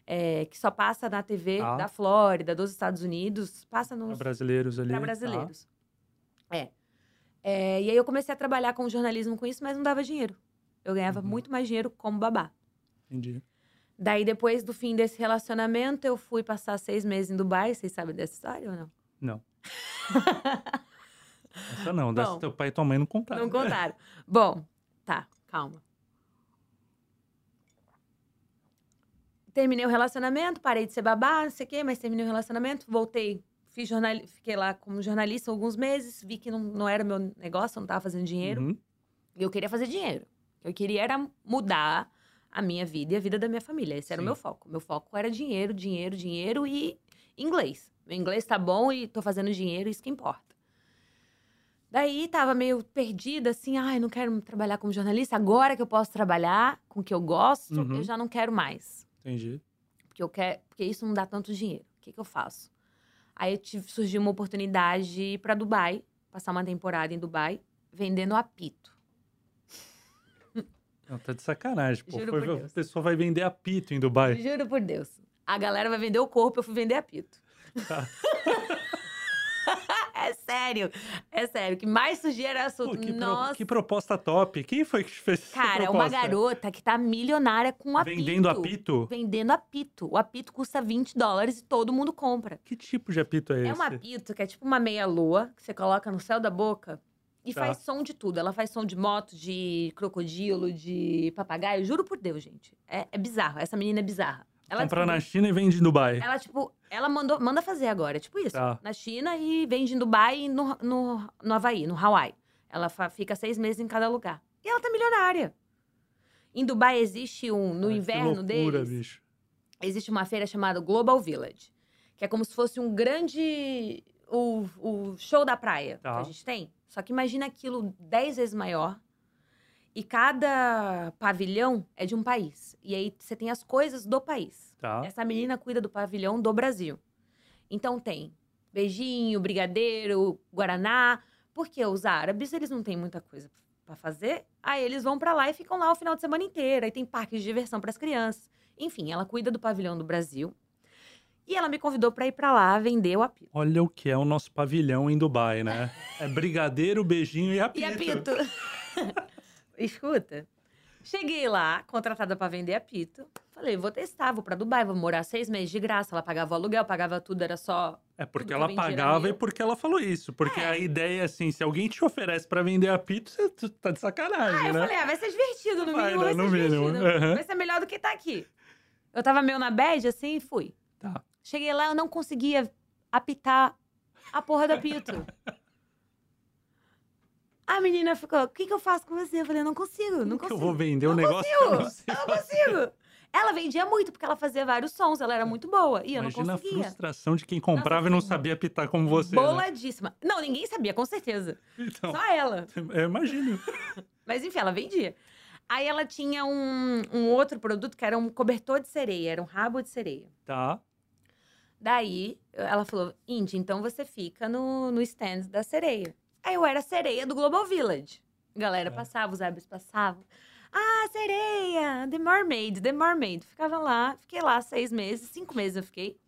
É, que só passa na TV Tá. da Flórida, dos Estados Unidos, passa Pra nos brasileiros ali. para tá. brasileiros. É. É, E aí eu comecei a trabalhar com jornalismo com isso, mas não dava dinheiro. Eu ganhava Uhum. muito mais dinheiro como babá. Entendi. Daí, depois do fim desse relacionamento, eu fui passar seis meses em Dubai. Vocês sabem dessa história ou não? Não. Essa não, dessa Bom. teu pai e tua mãe não contaram. Não contaram. Bom, tá, calma. Terminei o relacionamento, parei de ser babá, não sei o quê, mas terminei o relacionamento, voltei, fiz jornal... fiquei lá como jornalista alguns meses, vi que não, não era meu negócio, eu não tava fazendo dinheiro. Uhum. E eu queria fazer dinheiro. O que eu queria era mudar a minha vida e a vida da minha família. Esse era o Sim. meu foco. Meu foco era dinheiro, dinheiro, dinheiro e inglês. Meu inglês tá bom e tô fazendo dinheiro, isso que importa. Daí tava meio perdida, assim, ai, não quero trabalhar como jornalista. Agora que eu posso trabalhar com o que eu gosto, Uhum. eu já não quero mais. Entendi. Porque eu quero, porque isso não dá tanto dinheiro. O que, que eu faço? Aí eu tive, surgiu uma oportunidade de ir para Dubai, passar uma temporada em Dubai, vendendo apito. Não, tá de sacanagem. Pô, Juro Foi- por a Deus. pessoa vai vender apito em Dubai. Juro por Deus. A galera vai vender o corpo, eu fui vender apito. Tá. é sério. É sério. O que mais surgia era Pô, assunto. que, pro- Nossa. que proposta top. Quem foi que fez essa Cara, proposta? uma garota que tá milionária com apito. Vendendo apito? Vendendo apito. O apito custa 20 dólares e todo mundo compra. Que tipo de apito é esse? É um apito que é tipo uma meia-lua que você coloca no céu da boca e Tá. faz som de tudo. Ela faz som de moto, de crocodilo, de papagaio. Juro por Deus, gente. É, é bizarro. Essa menina é bizarra. Ela Compra na descobriu- China e vende em Dubai. Ela, tipo, ela mandou, manda fazer agora, tipo isso. Tá. Na China e vende em Dubai e no, no, no Havaí, no Hawaii. Ela fa- fica seis meses em cada lugar. E ela tá milionária. Em Dubai existe um, no Ai, que inverno loucura, deles, bicho. existe uma feira chamada Global Village. Que é como se fosse um grande. O, o show da praia Tá. que a gente tem. Só que imagina aquilo dez vezes maior. E cada pavilhão é de um país. E aí você tem as coisas do país. Tá. Essa menina cuida do pavilhão do Brasil. Então tem beijinho, brigadeiro, guaraná. Porque os árabes, eles não têm muita coisa pra fazer. Aí eles vão pra lá e ficam lá o final de semana inteiro. Aí tem parques de diversão pras crianças. Enfim, ela cuida do pavilhão do Brasil. E ela me convidou pra ir pra lá vender o apito. Olha o que é o nosso pavilhão em Dubai, né? É brigadeiro, beijinho e apito. E apito. Escuta. Cheguei lá, contratada pra vender apito. Falei, vou testar, vou pra Dubai, vou morar seis meses de graça. Ela pagava o aluguel, pagava tudo, era só É porque ela pagava e porque ela falou isso. Porque a ideia é assim, se alguém te oferece pra vender apito, você tá de sacanagem, Aí eu né? falei, ah, vai ser divertido, no Vai, mínimo né? vai ser No mínimo, aham. Vai ser melhor do que tá aqui. Eu tava meio na bad, assim, e fui. Tá. Cheguei lá, eu não conseguia apitar a porra do apito. A menina ficou, o que, que eu faço com você? Eu falei, eu não consigo, não consigo. eu vou vender um Não negócio que eu não consigo, eu não consigo. Ela vendia muito, porque ela fazia vários sons, ela era muito boa. E eu Imagina não a conseguia. frustração de quem comprava e não Nossa, sabia apitar como você. né? Boladíssima. Não, ninguém sabia, com certeza. Então, Só ela. eu imagino. Mas enfim, ela vendia. Aí ela tinha um, um outro produto que era um cobertor de sereia, era um rabo de sereia. Tá. Daí ela falou: Indy, então você fica no, no stand da sereia. Aí eu era sereia do Global Village. A galera É. passava, os árabes passavam. Ah, sereia! The Mermaid, The Mermaid. Ficava lá, fiquei lá seis meses, cinco meses eu fiquei.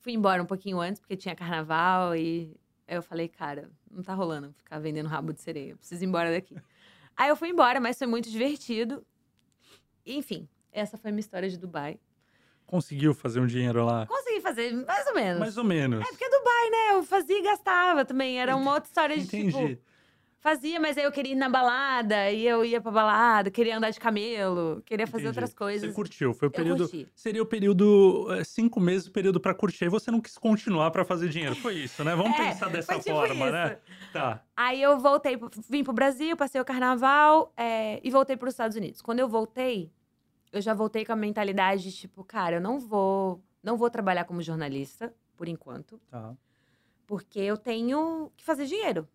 Fui embora um pouquinho antes, porque tinha carnaval e aí eu falei, cara, não tá rolando ficar vendendo rabo de sereia, eu preciso ir embora daqui. aí eu fui embora, mas foi muito divertido. Enfim, essa foi a minha história de Dubai. Conseguiu fazer um dinheiro lá? Consegui fazer mais ou menos. Mais ou menos. É porque é Dubai, né? Eu fazia e gastava também. Era uma outra história de Entendi. tipo. Fazia, mas aí eu queria ir na balada, e eu ia pra balada, queria andar de camelo, queria fazer Entendi. outras coisas. Você curtiu. Foi o Eu período. curti. Seria o período. é, cinco meses, o período pra curtir. E você não quis continuar pra fazer dinheiro. Foi isso, né? Vamos É, pensar dessa tipo forma, isso. né? Tá. Aí eu voltei, vim pro Brasil, passei o carnaval é, e voltei pros Estados Unidos. Quando eu voltei, eu já voltei com a mentalidade de tipo, cara, eu não vou, não vou trabalhar como jornalista, por enquanto. Tá. porque eu tenho que fazer dinheiro.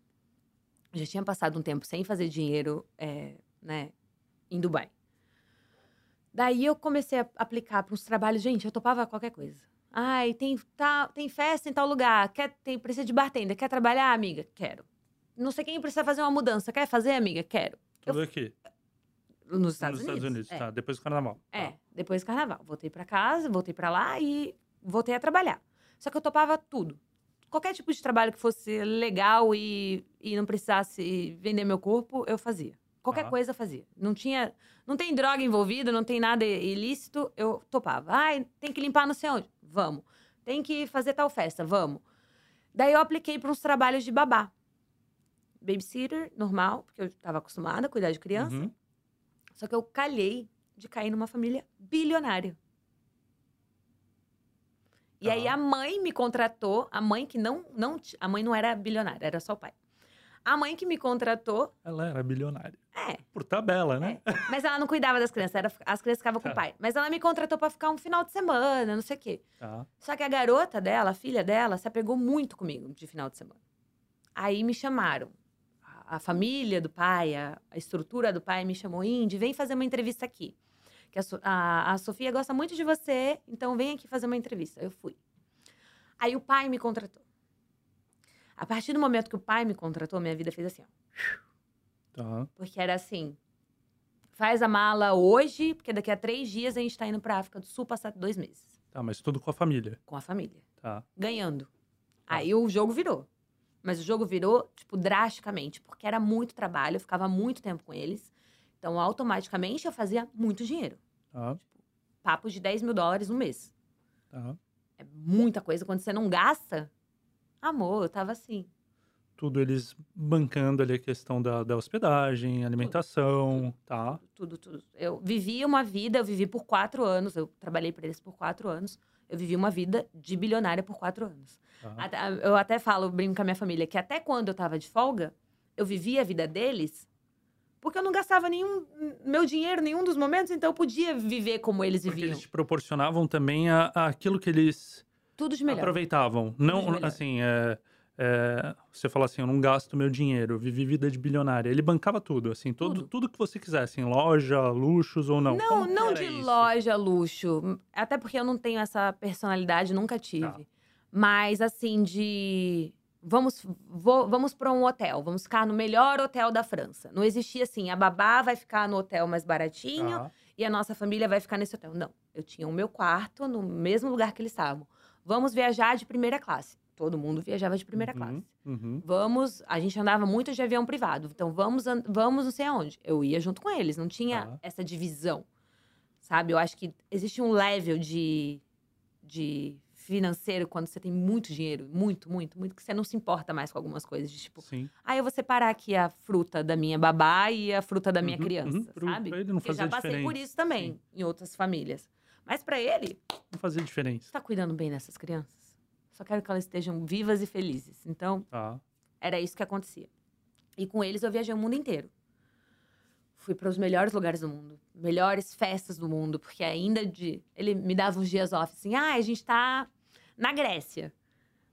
Eu já tinha passado um tempo sem fazer dinheiro, é, né, em Dubai. Daí eu comecei a aplicar para uns trabalhos, gente, eu topava qualquer coisa. Ai, tem, tá, tem festa em tal lugar, quer, tem, precisa de bartender, quer trabalhar, amiga? Quero. Não sei quem precisa fazer uma mudança, quer fazer, amiga? Quero. Tudo aqui. Nos Estados Nos Unidos. Estados Unidos, é. tá. Depois do carnaval. É, Tá. depois do carnaval. Voltei pra casa, voltei pra lá e voltei a trabalhar. Só que eu topava tudo. Qualquer tipo de trabalho que fosse legal e, e não precisasse vender meu corpo, eu fazia. Qualquer Tá. coisa eu fazia. Não tinha. Não tem droga envolvida, não tem nada ilícito, eu topava. Ai, tem que limpar não sei onde. Vamos. Tem que fazer tal festa, vamos. Daí eu apliquei para uns trabalhos de babá. Babysitter, normal, porque eu estava acostumada a cuidar de criança. Uhum. Só que eu calhei de cair numa família bilionária. E aí Tá. a mãe me contratou, a mãe que não, não. A mãe não era bilionária, era só o pai. A mãe que me contratou, Ela era bilionária. é, Por tabela, né? mas ela não cuidava das crianças, era, as crianças ficavam com Tá. o pai. Mas ela me contratou pra ficar um final de semana, não sei o quê. Tá. Só que a garota dela, a filha dela, se apegou muito comigo de final de semana. Aí me chamaram. A, família do pai, a, a estrutura do pai me chamou, Indy, vem fazer uma entrevista aqui. Que a, a, a Sofia gosta muito de você, então vem aqui fazer uma entrevista. Eu fui. Aí o pai me contratou. A partir do momento que o pai me contratou, minha vida fez assim, ó. Tá. Porque era assim: faz a mala hoje, porque daqui a três dias a gente tá indo pra África do Sul passar dois meses Tá, mas tudo com a família. com a família Tá. ganhando. Aí o jogo virou. Mas o jogo virou, tipo, drasticamente, porque era muito trabalho, eu ficava muito tempo com eles. Então, automaticamente, eu fazia muito dinheiro. Tá. Papo de 10 mil dólares no mês. Tá. É muita coisa. Quando você não gasta, amor, eu tava assim. Tudo eles bancando ali a questão da, da hospedagem, alimentação, tá? Tudo, tudo. Eu vivi uma vida, eu vivi por quatro anos, eu trabalhei para eles por quatro anos. Eu vivi uma vida de bilionária por quatro anos. tá. Até- eu até falo, brinco com a minha família, que até quando eu tava de folga, eu vivia a vida deles, porque eu não gastava nenhum meu dinheiro, nenhum dos momentos, então eu podia viver como eles Porque viviam. eles te proporcionavam também a, a aquilo que eles Tudo de melhor. aproveitavam. Não, assim, é, é, você fala assim, eu não gasto meu dinheiro, eu vivi vida de bilionária. Ele bancava tudo, assim, tudo, Tudo. tudo que você quisesse, em loja, luxos ou não. Não, Como não de isso? loja, luxo. Até porque eu não tenho essa personalidade, nunca tive. Tá. Mas, assim, de. Vamos, vou- vamos para um hotel, vamos ficar no melhor hotel da França. Não existia assim, a babá vai ficar no hotel mais baratinho Tá. e a nossa família vai ficar nesse hotel. Não, eu tinha o meu quarto no mesmo lugar que eles estavam. Vamos viajar de primeira classe. Todo mundo viajava de primeira Uhum, classe. uhum. Vamos, a gente andava muito de avião privado. Então vamos, vamos não sei aonde. Eu ia junto com eles, não tinha Tá. essa divisão. Sabe? Eu acho que existe um level de, de financeiro quando você tem muito dinheiro, muito, muito, muito, que você não se importa mais com algumas coisas. De tipo, Sim. ah, eu vou separar aqui a fruta da minha babá e a fruta da minha Uhum, criança, uhum. Sabe? pra ele não Porque já fazer passei por diferença. isso também Sim. em outras famílias. Mas pra ele, Não fazia diferença. você tá cuidando bem dessas crianças? Só quero que elas estejam vivas e felizes. Então, Tá. era isso que acontecia. E com eles eu viajei o mundo inteiro. fui para os melhores lugares do mundo, melhores festas do mundo, porque ainda de. Ele me dava uns dias off, assim, ah, a gente tá na Grécia.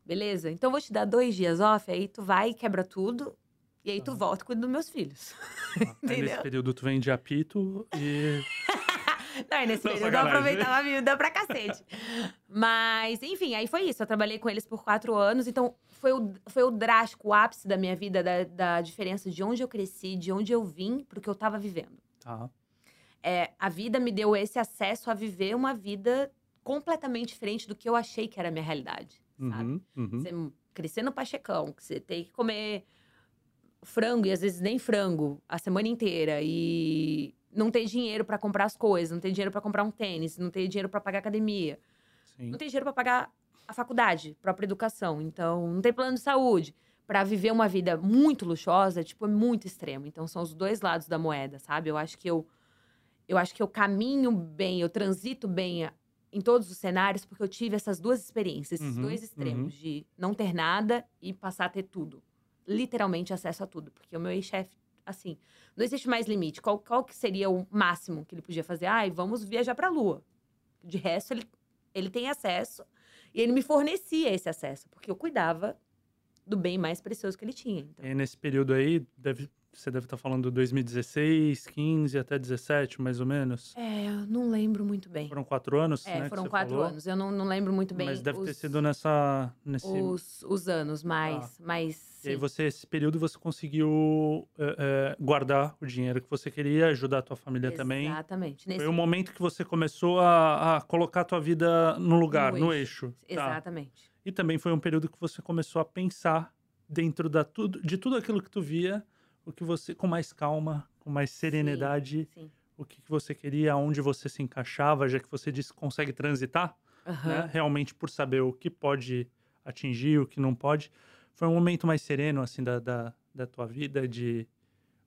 Beleza? Então eu vou te dar dois dias off, aí tu vai, quebra tudo, e aí tu Tá. volta e cuida dos meus filhos. Ah, nesse período tu vende apito e. Não, nesse Não, período eu aproveitava a vida pra cacete. Mas, enfim, aí foi isso. Eu trabalhei com eles por quatro anos. Então, foi o, foi o drástico, o ápice da minha vida, da, da diferença de onde eu cresci, de onde eu vim pro que eu tava vivendo. Tá. É, a vida me deu esse acesso a viver uma vida completamente diferente do que eu achei que era a minha realidade, sabe? Uhum, uhum. Você crescer no Pachecão, que você tem que comer frango e às vezes nem frango a semana inteira e não ter dinheiro pra comprar as coisas, não ter dinheiro pra comprar um tênis, não ter dinheiro pra pagar academia, Sim. não tem dinheiro pra pagar a faculdade, própria educação, então não tem plano de saúde. Pra viver uma vida muito luxuosa, tipo, é muito extremo. Então são os dois lados da moeda, sabe? Eu acho que eu eu acho que eu caminho bem, eu transito bem em todos os cenários porque eu tive essas duas experiências, esses Uhum, dois extremos de não ter nada e passar a ter tudo. Literalmente acesso a tudo, porque o meu ex-chefe assim, não existe mais limite. Qual, qual que seria o máximo que ele podia fazer? Ai, vamos viajar pra lua. De resto, ele, ele tem acesso e ele me fornecia esse acesso, porque eu cuidava do bem mais precioso que ele tinha. Então, E nesse período aí, deve, você deve estar falando 2016, 15 até 17, mais ou menos. é, eu não lembro muito bem. Foram quatro anos, É, né? foram quatro falou. anos. Eu não, não lembro muito bem Mas deve ter os, sido nessa. Nesse... os, os anos, mas, mas E aí você, esse período, você conseguiu é, é, guardar o dinheiro que você queria, ajudar a tua família também. Exatamente. Nesse, Foi o momento que você começou a, a colocar a tua vida no lugar, no, No eixo. Tá. Exatamente. E também foi um período que você começou a pensar dentro da tudo, de tudo aquilo que tu via, o que você com mais calma, com mais serenidade, Sim. o que, você queria, onde você se encaixava, já que você disse que consegue transitar, Aham. né? Realmente por saber o que pode atingir, o que não pode. Foi um momento mais sereno, assim, da, da, da tua vida, de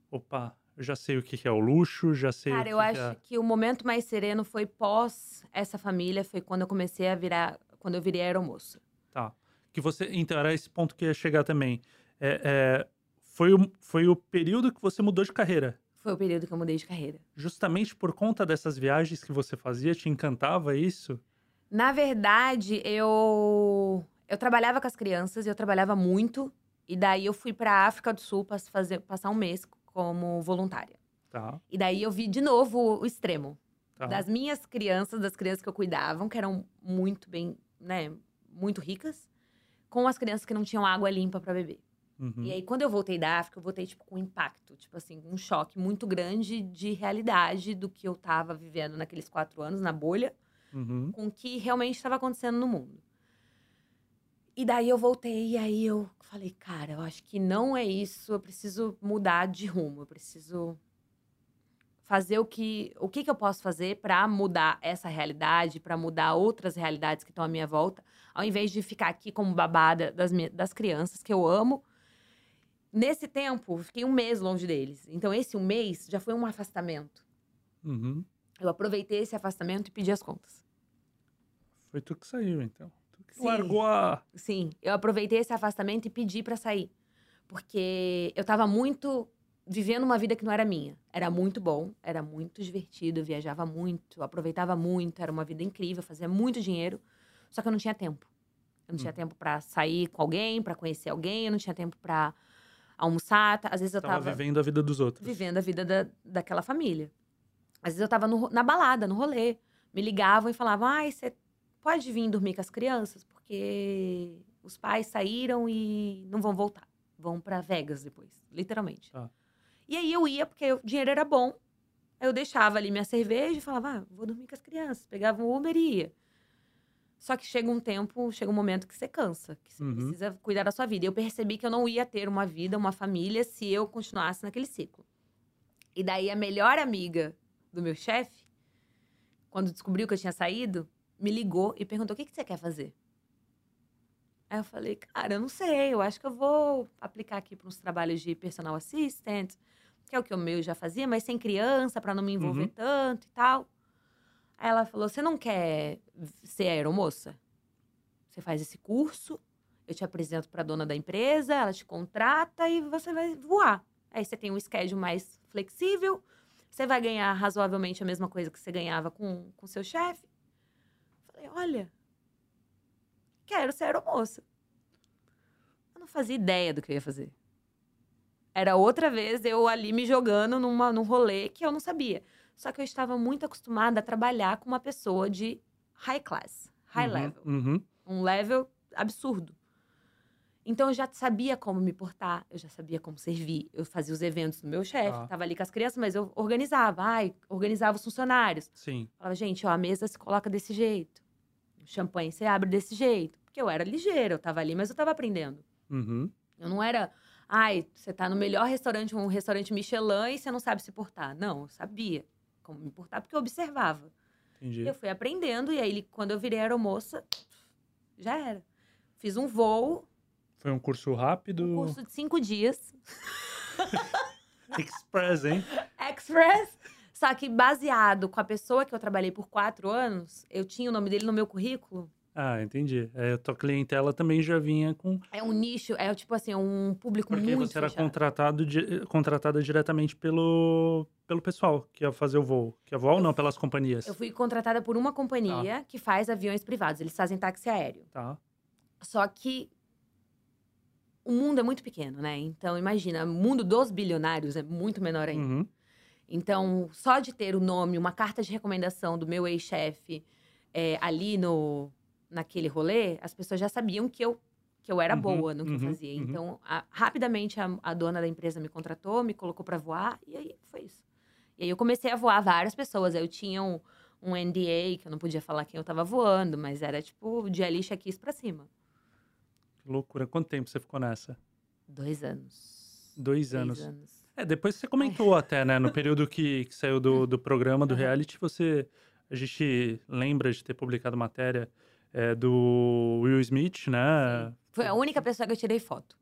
opa, eu já sei o que é o luxo, já sei Cara, o que eu acho é... que o momento mais sereno foi pós essa família, foi quando eu comecei a virar, quando eu virei aeromoça. Tá. Que você, então, era esse ponto que ia chegar também. É, é, foi, o, foi o período que você mudou de carreira. Foi o período que eu mudei de carreira. Justamente por conta dessas viagens que você fazia, te encantava isso? Na verdade, eu eu trabalhava com as crianças, eu trabalhava muito, e daí eu fui pra África do Sul para fazer passar um mês como voluntária. Tá, E daí eu vi de novo o extremo. tá. das minhas crianças, das crianças que eu cuidava, que eram muito bem, né, muito ricas, com as crianças que não tinham água limpa para beber. Uhum. E aí, quando eu voltei da África, eu voltei, tipo, com impacto. Tipo assim, um choque muito grande de realidade do que eu tava vivendo naqueles quatro anos, na bolha, Uhum. com o que realmente estava acontecendo no mundo. E daí eu voltei, e aí eu falei, cara, eu acho que não é isso, eu preciso mudar de rumo, eu preciso fazer o que o que, que eu posso fazer para mudar essa realidade, para mudar outras realidades que estão à minha volta, ao invés de ficar aqui como babada das, minha- das crianças que eu amo. Nesse tempo, fiquei um mês longe deles. Então, esse um mês já foi um afastamento. Uhum. Eu aproveitei esse afastamento e pedi as contas. Foi tu que saiu, então. Tu que Sim. largou a. Sim, eu aproveitei esse afastamento e pedi pra sair. Porque eu tava muito vivendo uma vida que não era minha. Era muito bom, era muito divertido, eu viajava muito, eu aproveitava muito, era uma vida incrível, fazia muito dinheiro, só que eu não tinha tempo. Eu não tinha Hum. tempo pra sair com alguém, pra conhecer alguém, eu não tinha tempo pra almoçar, tá? às vezes eu Tava, tava vivendo a vida dos outros. vivendo a vida da, daquela família. Às vezes eu tava no na balada, no rolê. Me ligavam e falavam: ai, você pode vir dormir com as crianças? Porque os pais saíram e não vão voltar. Vão pra Vegas depois, literalmente. Tá. E aí eu ia, porque o dinheiro era bom. Aí eu deixava ali minha cerveja e falava: ah, vou dormir com as crianças. Pegava um Uber e ia. Só que chega um tempo, chega um momento que você cansa, que você Uhum. precisa cuidar da sua vida. E eu percebi que eu não ia ter uma vida, uma família, se eu continuasse naquele ciclo. E daí a melhor amiga do meu chefe, quando descobriu que eu tinha saído, me ligou e perguntou: o que, que você quer fazer? Aí eu falei, cara, eu não sei, eu acho que eu vou aplicar aqui para uns trabalhos de personal assistant, que é o que o meu já fazia, mas sem criança, para não me envolver Uhum. tanto e tal. Aí ela falou: você não quer ser aeromoça? Você faz esse curso, eu te apresento para a dona da empresa, ela te contrata e você vai voar. Aí você tem um schedule mais flexível, Você vai ganhar razoavelmente a mesma coisa que você ganhava com o seu chefe? Falei, olha, quero ser aeromoça. Eu não fazia ideia do que eu ia fazer. Era outra vez eu ali me jogando numa, num rolê que eu não sabia. Só que eu estava muito acostumada a trabalhar com uma pessoa de high class, high Uhum, level. uhum. Um level absurdo. Então eu já sabia como me portar, eu já sabia como servir. Eu fazia os eventos do meu chefe, Tá. tava ali com as crianças, mas eu organizava, ai, organizava os funcionários. Sim. Falava, gente, ó, a mesa se coloca desse jeito. O champanhe você abre desse jeito. Porque eu era ligeira, eu tava ali, mas eu tava aprendendo. Uhum. Eu não era, ai, você tá no melhor restaurante, um restaurante Michelin, e você não sabe se portar. Não, eu sabia como me portar, porque eu observava. Entendi. Eu fui aprendendo, e aí, quando eu virei aeromoça, já era. Fiz um voo, Foi um curso rápido. um curso de cinco dias, Express, hein? express. Só que baseado com a pessoa que eu trabalhei por quatro anos, eu tinha o nome dele no meu currículo. Ah, entendi. É, a tua clientela também já vinha com. É um nicho, é tipo assim, um público Porque muito você era fechado. contratado di- contratada diretamente pelo, pelo pessoal que ia fazer o voo. Que ia voar ou não, pelas companhias. Eu fui contratada por uma companhia que faz aviões privados. Eles fazem táxi aéreo. Tá. Só que o mundo é muito pequeno, né? Então, imagina, o mundo dos bilionários é muito menor ainda. Uhum. Então, só de ter o nome, uma carta de recomendação do meu ex-chefe é, ali no, naquele rolê, as pessoas já sabiam que eu, que eu era Uhum, boa no que eu uhum, fazia. uhum. Então, a- rapidamente, a, a dona da empresa me contratou, me colocou para voar, e aí foi isso. E aí eu comecei a voar várias pessoas. Eu tinha um, um NDA, que eu não podia falar quem eu tava voando, mas era tipo de ali check pra cima. Que loucura. Quanto tempo você ficou nessa? Dois anos. Dois anos. anos. É, depois você comentou até, né? No período que, que saiu do, do programa, do reality, você. A gente lembra de ter publicado matéria é, do Will Smith, né? Foi a única pessoa que eu tirei foto.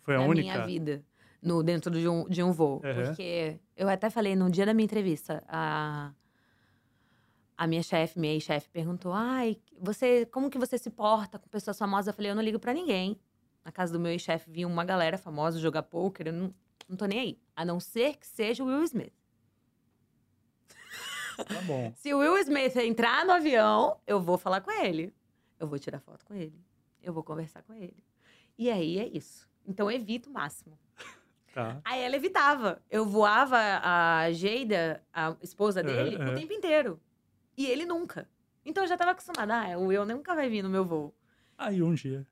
Foi a na única. minha vida. No, dentro de um, de um voo. Aham. Porque eu até falei no dia da minha entrevista, a, a minha chefe, minha ex-chefe, perguntou: Ai, você, como que você se porta com pessoas famosas? Eu falei: Eu não ligo pra ninguém. Na casa do meu ex-chefe vinha uma galera famosa jogar poker, eu não, não tô nem aí. A não ser que seja o Will Smith. Tá bom. Se o Will Smith entrar no avião, eu vou falar com ele. Eu vou tirar foto com ele. Eu vou conversar com ele. E aí é isso. Então eu evito o máximo. Tá. Aí ela evitava. Eu voava a Geida, a esposa dele, Aham, aham. o tempo inteiro. E ele nunca. Então eu já tava acostumada. Ah, o Will nunca vai vir no meu voo. Aí um dia.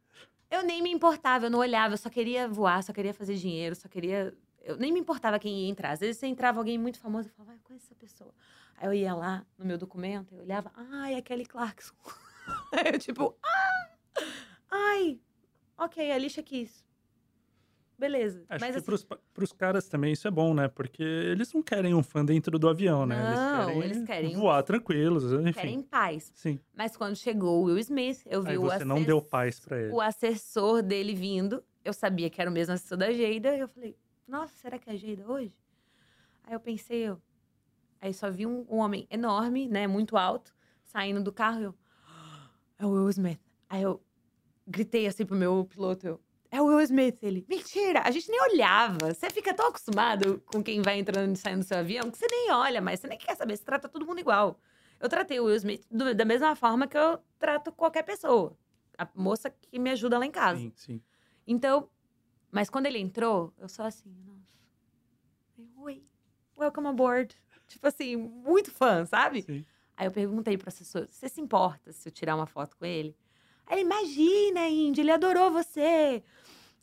Eu nem me importava, eu não olhava, eu só queria voar, só queria fazer dinheiro, só queria. Eu nem me importava quem ia entrar. Às vezes você entrava alguém muito famoso, eu falava, ah, conheço essa pessoa. Aí eu ia lá no meu documento, eu olhava, ai, é Kelly Clarkson. Aí eu tipo, ah! Ai, ok, a Alicia Keys. Beleza. Acho Mas que assim, pros, pros caras também isso é bom, né? Porque eles não querem um fã dentro do avião, né? Não, eles querem, eles querem um voar tranquilos, enfim. querem paz. Sim. Mas quando chegou o Will Smith, eu vi Aí o você não assess- deu paz pra ele. o assessor dele vindo. Eu sabia que era o mesmo assessor da Geida. E eu falei, nossa, será que é a Geida hoje? Aí eu pensei, eu. Aí só vi um, um homem enorme, né, muito alto, saindo do carro. Eu, é o Will Smith. Aí eu gritei assim pro meu piloto, eu, é o Will Smith. Ele, mentira, a gente nem olhava. Você fica tão acostumado com quem vai entrando e saindo do seu avião que você nem olha, mas você nem quer saber, você trata todo mundo igual. Eu tratei o Will Smith do- da mesma forma que eu trato qualquer pessoa. A moça que me ajuda lá em casa. Sim, sim. Então, mas quando ele entrou, eu só assim, nossa. Oi, welcome aboard. Tipo assim, muito fã, sabe? sim. Aí eu perguntei pro assessor, você se importa se eu tirar uma foto com ele? Aí ele, imagina, Indy, ele adorou você.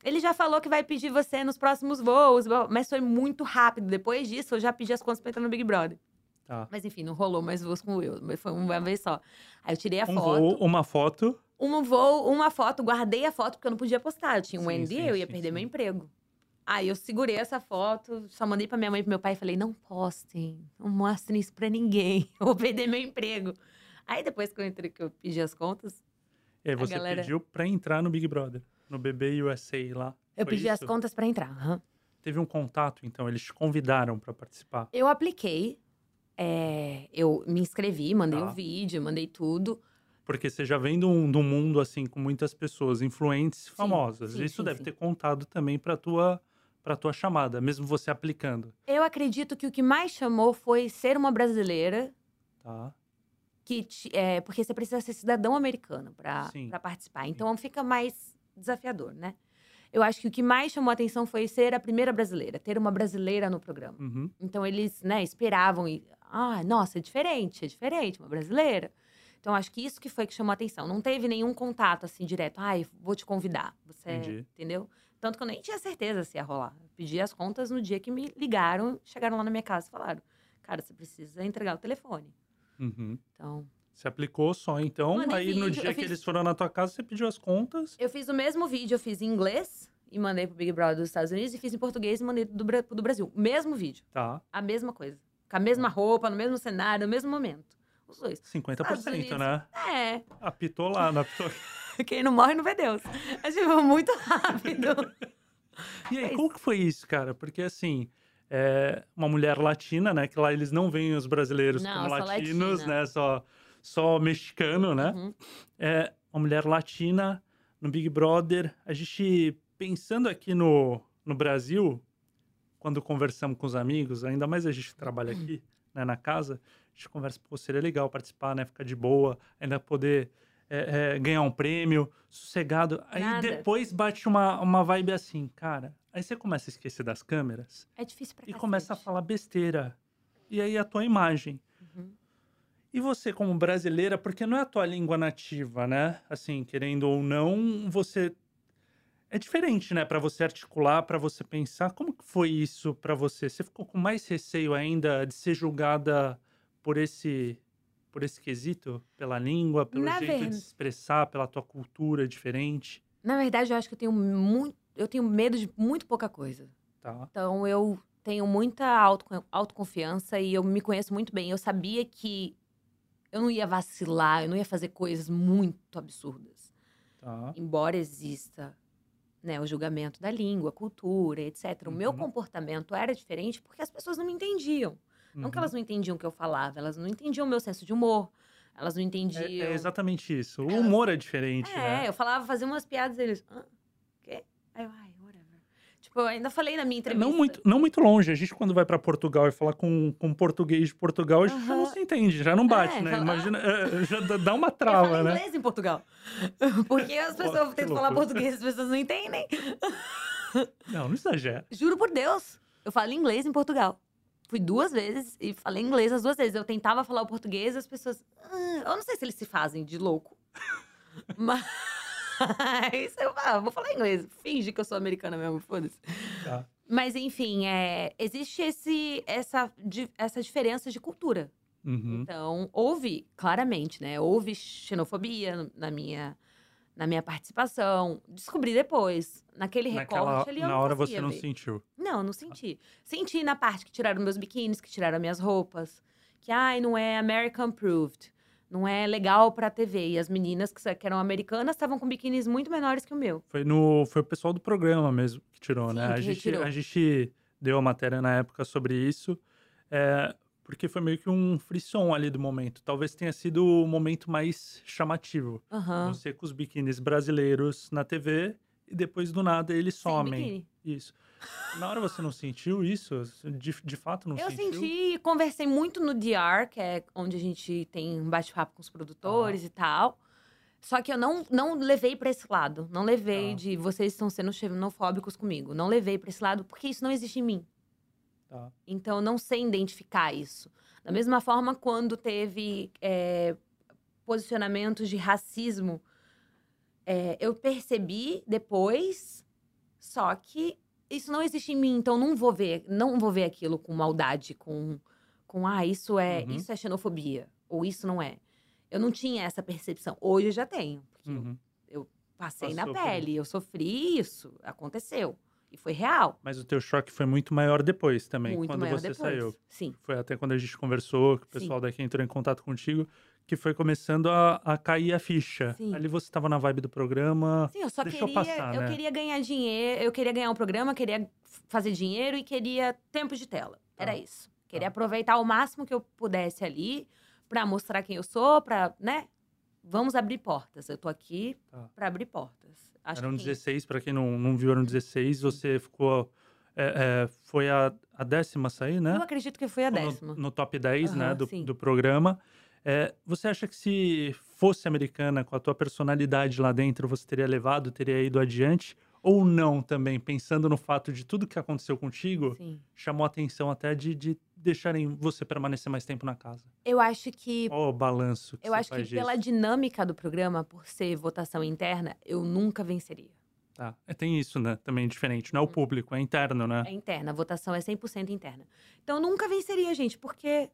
Ele já falou que vai pedir você nos próximos voos, mas foi muito rápido. Depois disso, eu já pedi as contas pra entrar no Big Brother. Tá. Mas enfim, não rolou mais voos com o Will, mas foi uma vez só. Aí eu tirei a Um foto. voo, uma foto. Um voo, uma foto, guardei a foto porque eu não podia postar. Eu tinha um Sim, NDA, sim, eu ia sim, perder meu emprego. Aí eu segurei essa foto, só mandei pra minha mãe e pro meu pai e falei: não postem, não mostrem isso pra ninguém, eu vou perder meu emprego. Aí depois que eu entrei, que eu pedi as contas, E aí A você galera- pediu pra entrar no Big Brother, no BB USA lá. eu pedi as isso? contas pra entrar. aham. Teve um contato, então, eles te convidaram pra participar. Eu apliquei, é, eu me inscrevi, mandei Tá. o vídeo, mandei tudo. Porque você já vem de um, um mundo, assim, com muitas pessoas influentes e famosas. sim, Isso sim, deve sim. ter contado também pra tua, para tua chamada, mesmo você aplicando? Eu acredito que o que mais chamou foi ser uma brasileira. Tá. Que, é, porque você precisa ser cidadão americano para participar. Então fica mais desafiador, né? Eu acho que o que mais chamou a atenção foi ser a primeira brasileira, ter uma brasileira no programa. Uhum. Então eles, né, esperavam e, ah, nossa, é diferente, é diferente, uma brasileira. Então acho que isso que foi que chamou a atenção. Não teve nenhum contato assim direto, ai, vou te convidar. Você, Entendi. entendeu? Tanto que eu nem tinha certeza se ia rolar. Eu pedi as contas no dia que me ligaram, chegaram lá na minha casa e falaram: "Cara, você precisa entregar o telefone". Uhum. Então, você aplicou só, então. Mandei aí no vídeo, dia eu que fiz- eles foram na tua casa, você pediu as contas. Eu fiz o mesmo vídeo, eu fiz em inglês e mandei pro Big Brother dos Estados Unidos e fiz em português e mandei do, do Brasil. Mesmo vídeo, Tá. a mesma coisa. Com a mesma roupa, no mesmo cenário, no mesmo momento. Os dois. 50%, Estados Unidos. né? É, Apitou lá, não apitou. quem não morre não vê Deus. É tipo, muito rápido. E aí, Foi como que foi isso, cara? Porque assim, é uma mulher latina, né? Que lá eles não veem os brasileiros Não, como latinos, latina. né? Só, só mexicano, né? Uhum. É uma mulher latina no Big Brother. A gente, pensando aqui no, no Brasil, quando conversamos com os amigos, ainda mais a gente que trabalha Uhum. aqui, né, na casa, a gente conversa, pô, seria legal participar, né? Ficar de boa, ainda poder é, é, ganhar um prêmio, sossegado. Aí Nada. depois bate uma, uma vibe assim, cara. Aí você começa a esquecer das câmeras É difícil pra e começa a cacete. falar besteira. E aí a tua imagem. Uhum. E você, como brasileira, porque não é a tua língua nativa, né? Assim, querendo ou não, você. É diferente, né? Pra você articular, pra você pensar. Como que foi isso pra você? Você ficou com mais receio ainda de ser julgada por esse. Por esse quesito? Pela língua, pelo Na jeito de se expressar, pela tua cultura diferente? Na verdade, eu acho que eu tenho muito. Eu tenho medo de muito pouca coisa. Tá. Então, eu tenho muita auto, autoconfiança e eu me conheço muito bem. Eu sabia que eu não ia vacilar, eu não ia fazer coisas muito absurdas. Tá. Embora exista né, o julgamento da língua, cultura, etc. O meu Uhum. comportamento era diferente porque as pessoas não me entendiam. Não que Uhum. elas não entendiam o que eu falava, elas não entendiam o meu senso de humor. Elas não entendiam. É, é exatamente isso. O humor é diferente, É, né? eu falava, fazia umas piadas e eles. Hã? Quê? Aí eu, ai, whatever. Tipo, eu ainda falei na minha É, entrevista. Não muito, não muito longe. A gente, quando vai pra Portugal e fala com, com português de Portugal, a gente já não se entende, já não bate, É, né? fala- Imagina, é, já dá- uma Eu trava, falo né? inglês em Portugal. Porque as pessoas tentam falar português e as pessoas não entendem. Não, não exagera. Juro por Deus. Eu falo inglês em Portugal. Fui duas vezes e falei inglês as duas vezes. Eu tentava falar o português e as pessoas. "Ah", eu não sei se eles se fazem de louco. Mas eu ah, vou falar inglês. Finge que eu sou americana mesmo, foda-se. Tá. Mas enfim, é, existe esse, essa, essa diferença de cultura. Uhum. Então, houve, claramente, né? Houve xenofobia na minha, na minha participação. Descobri depois. Naquele Naquela, recorte ali, eu na hora você não ver. sentiu. Não, não senti. Senti na parte que tiraram meus biquínis, que tiraram minhas roupas. Que, ai, não é American Approved. Não é legal pra TV. E as meninas que, eram americanas estavam com biquínis muito menores que o meu. Foi, no, foi o pessoal do programa mesmo que tirou, Sim, né? A que gente, retirou. a gente deu a matéria na época sobre isso, é, porque foi meio que um frisson ali do momento. Talvez tenha sido o momento mais chamativo. Aham. Você com os biquínis brasileiros na TV e depois do nada eles Sem somem. biquíni. Isso. Na hora você não sentiu isso? De, de fato não Eu sentiu? senti, conversei muito no DR, que é onde a gente tem um bate-papo com os produtores e tal. Só que eu não, não levei pra esse lado. Não levei Tá. de vocês estão sendo xenofóbicos comigo. Não levei pra esse lado, porque isso não existe em mim. Tá. Então, eu não sei identificar isso. Da mesma forma, quando teve é, posicionamentos de racismo, é, eu percebi depois, só que isso não existe em mim. Então, não vou ver, não vou ver aquilo com maldade, com, com ah, isso é, Uhum. isso é xenofobia, ou isso não é. Eu não tinha essa percepção. Hoje eu já tenho, porque eu Uhum. passei na Passou por pele, eu sofri isso, aconteceu. E foi real. Mas o teu choque foi muito maior depois também, muito quando maior você depois. saiu. Sim. Foi até quando a gente conversou, que o Sim. pessoal daqui entrou em contato contigo, que foi começando a, a cair a ficha. Sim. Ali você estava na vibe do programa. Sim, eu só queria. passar, eu né? queria ganhar dinheiro, eu queria ganhar um programa, queria fazer dinheiro e queria tempo de tela. Era Tá. isso. Queria Tá. aproveitar o máximo que eu pudesse ali pra mostrar quem eu sou, pra, né? Vamos abrir portas. Eu tô aqui Tá. pra abrir portas. Acho eram que quem- 16, para quem não, não viu, eram 16. Você ficou É, é, foi a, a décima sair, né? Eu acredito que foi a décima. No, no top 10, né, Aham, do, sim. do programa. É, você acha que se fosse americana, com a tua personalidade lá dentro, você teria levado, teria ido adiante? Ou não também, pensando no fato de tudo que aconteceu contigo, Sim. chamou a atenção até de, de deixarem você permanecer mais tempo na casa? Eu acho que Qual o balanço que eu acho que pela dinâmica do programa, por ser votação interna, eu nunca venceria. Tá. É, tem isso, né? Também diferente. Não é o público, é interno, né? É interna, a votação é 100% interna. Então eu nunca venceria, gente, porque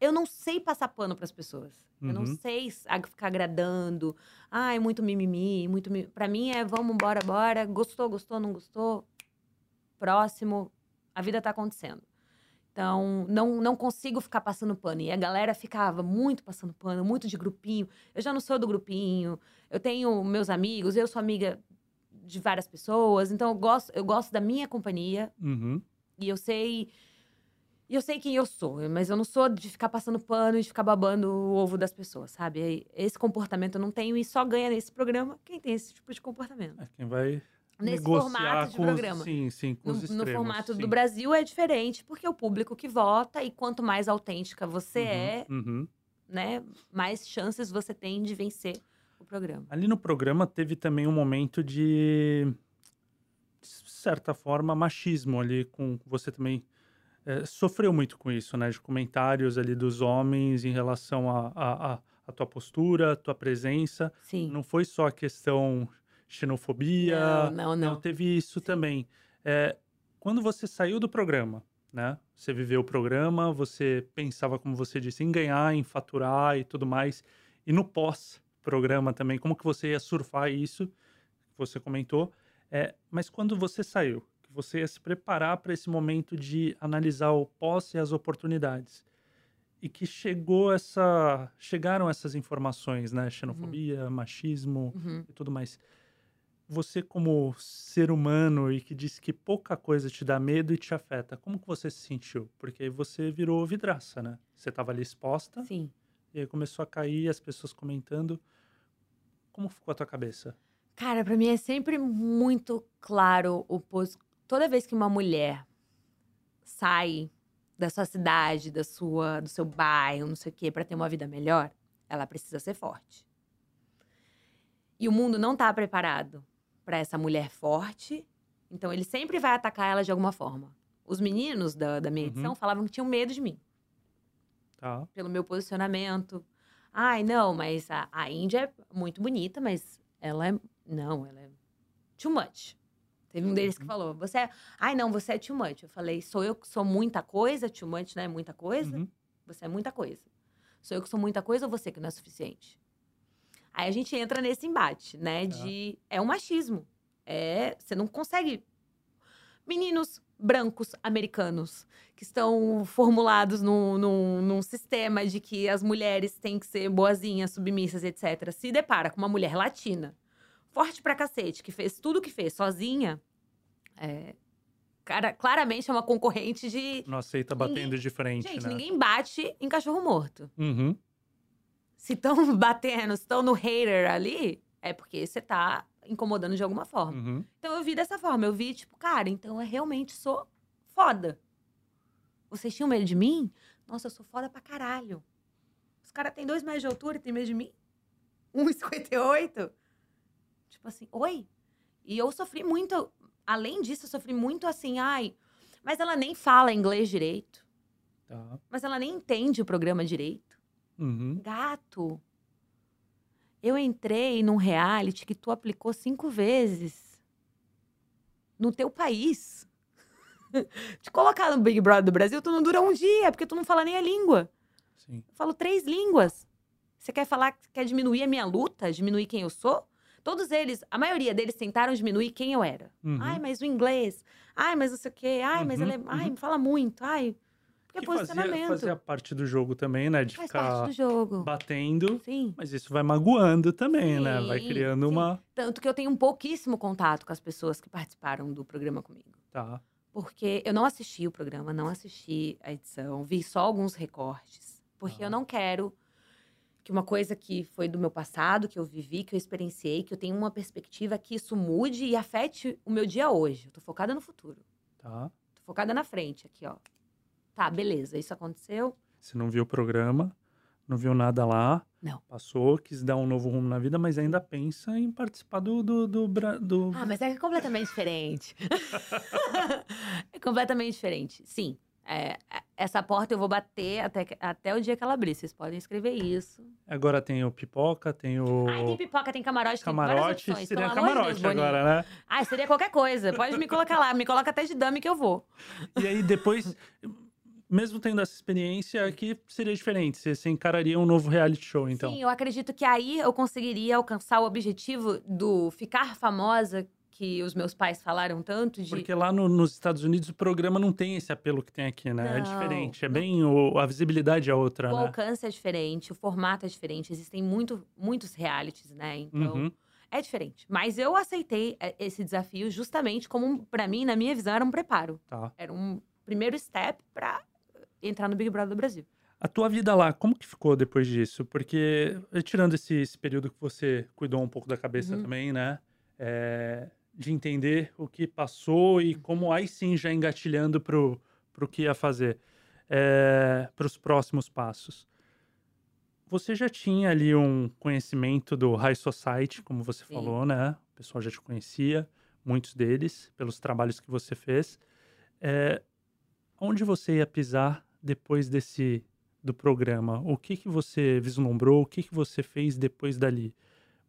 eu não sei passar pano para as pessoas. Eu não Uhum. sei ficar agradando. Ai, muito mimimi, muito mi... Para mim é vamos embora, bora. Gostou, gostou, não gostou? Próximo. A vida tá acontecendo. Então, não, não consigo ficar passando pano. E a galera ficava muito passando pano, muito de grupinho. Eu já não sou do grupinho. Eu tenho meus amigos, eu sou amiga de várias pessoas. Então, eu gosto, eu gosto da minha companhia. Uhum. E eu sei. E eu sei quem eu sou, mas eu não sou de ficar passando pano e de ficar babando o ovo das pessoas, sabe? Esse comportamento eu não tenho e só ganha nesse programa quem tem esse tipo de comportamento. É quem vai Nesse formato de com programa. Sim, sim, com No, os no extremos. formato sim. do Brasil é diferente, porque é o público que vota e quanto mais autêntica você Uhum, é, uhum. né, mais chances você tem de vencer o programa. Ali no programa teve também um momento de, de certa forma, machismo ali com você também eh, sofreu muito com isso, né? De comentários ali dos homens em relação à a, a, a tua postura, a tua presença. Sim. Não foi só a questão xenofobia. Não, não, não. teve isso também. Eh, quando você saiu do programa, né? Você viveu o programa, você pensava, como você disse, em ganhar, em faturar e tudo mais. E no pós-programa também, como que você ia surfar isso? que Você comentou. É, mas quando você saiu, que você ia se preparar para esse momento de analisar o pós e as oportunidades. E que chegou essa, chegaram essas informações, né? Xenofobia, machismo Uhum. e tudo mais. Você como ser humano e que disse que pouca coisa te dá medo e te afeta, como que você se sentiu? Porque aí você virou vidraça, né? Você estava ali exposta Sim. e aí começou a cair, as pessoas comentando. Como ficou a tua cabeça? Cara, pra mim é sempre muito claro o pos... toda vez que uma mulher sai da sua cidade, da sua, do seu bairro, não sei o quê, pra ter uma vida melhor, ela precisa ser forte. E o mundo não tá preparado pra essa mulher forte, então ele sempre vai atacar ela de alguma forma. Os meninos da, da minha Uhum. edição falavam que tinham medo de mim Tá? pelo meu posicionamento. Ai, não, mas a, a Índia é muito bonita, mas ela é. Não, ela é too much. Teve um deles que Uhum. falou: você é. Ai, não, você é too much. Eu falei: sou eu que sou muita coisa? Too much não é muita coisa? Uhum. Você é muita coisa. Sou eu que sou muita coisa ou você que não é suficiente? Aí a gente entra nesse embate, né? Tá. De. É um machismo. É. Você não consegue. Meninos brancos americanos que estão formulados num, num, num sistema de que as mulheres têm que ser boazinhas, submissas, etc. Se depara com uma mulher latina, forte pra cacete, que fez tudo o que fez sozinha, é, cara, claramente é uma concorrente de. Não aceita Ninguém- batendo de frente, Gente, né? ninguém bate em cachorro morto. Uhum. Se estão batendo, se estão no hater ali, é porque você tá incomodando de alguma forma. Uhum. Então eu vi dessa forma. Eu vi, tipo, cara, então eu realmente sou foda. Vocês tinham medo de mim? Nossa, eu sou foda pra caralho. Os caras têm dois metros de altura e tem medo de mim? 1,58? Tipo assim, oi? E eu sofri muito. Além disso, eu sofri muito assim, ai. Mas ela nem fala inglês direito. Tá. Mas ela nem entende o programa direito. Uhum. Gato. Eu entrei num reality que tu aplicou cinco vezes no teu país. Te colocar no Big Brother do Brasil, tu não dura um dia, porque tu não fala nem a língua. Sim. Eu falo três línguas. Você quer falar, quer diminuir a minha luta, diminuir quem eu sou? Todos eles, a maioria deles tentaram diminuir quem eu era. Uhum. Ai, mas o inglês. Ai, mas não sei o quê. Ai, mas Uhum, ele é... Ai, uhum. fala muito. Ai, é que fazia, posicionamento. fazia parte do jogo também, né? De Faz ficar batendo. Sim. Mas isso vai magoando também, né? Vai Sim, criando sim. uma. Tanto que eu tenho um pouquíssimo contato com as pessoas que participaram do programa comigo. Tá. Porque eu não assisti o programa, não assisti a edição, vi só alguns recortes. Porque Ah. eu não quero que uma coisa que foi do meu passado, que eu vivi, que eu experienciei, que eu tenho uma perspectiva que isso mude e afete o meu dia hoje. Eu tô focada no futuro. Tá. Tá. Tô focada na frente aqui, ó. Tá, beleza, isso aconteceu? Você não viu o programa, não viu nada lá. Não. Passou, quis dar um novo rumo na vida, mas ainda pensa em participar do. do, do, do- Ah, mas é completamente diferente. é completamente diferente. Sim. é, essa porta eu vou bater até, até o dia que ela abrir. Vocês podem escrever isso. Agora tem o pipoca, tem o. Ai, tem pipoca, tem camarote, tem várias Camarote, opções. seria camarote Deus, agora, né? Ah, seria qualquer coisa. Pode me colocar lá. Me coloca até de dame que eu vou. E aí depois, mesmo tendo essa experiência aqui, seria diferente. Você, você encararia um novo reality show, então. Sim, eu acredito que aí eu conseguiria alcançar o objetivo do ficar famosa, que os meus pais falaram tanto de. Porque lá no- nos Estados Unidos o programa não tem esse apelo que tem aqui, né? é Não, diferente. É bem. o- a visibilidade é outra, O né? alcance é diferente, o formato é diferente, existem muito, muitos realities, né? Então, Uhum. é diferente. Mas eu aceitei é, esse desafio justamente como, pra mim, na minha visão, era um preparo. Tá. Era um primeiro step pra entrar no Big Brother do Brasil. A tua vida lá, como que ficou depois disso? Porque, eh, tirando esse, esse período que você cuidou um pouco da cabeça Uhum. também, né? É, de entender o que passou e como aí sim já engatilhando pro, pro que ia fazer, para os próximos passos. Você já tinha ali um conhecimento do High Society, como você Sim. falou, né? O pessoal já te conhecia, muitos deles, pelos trabalhos que você fez. É, onde você ia pisar depois desse do programa? O que que você vislumbrou? O que que você fez depois dali?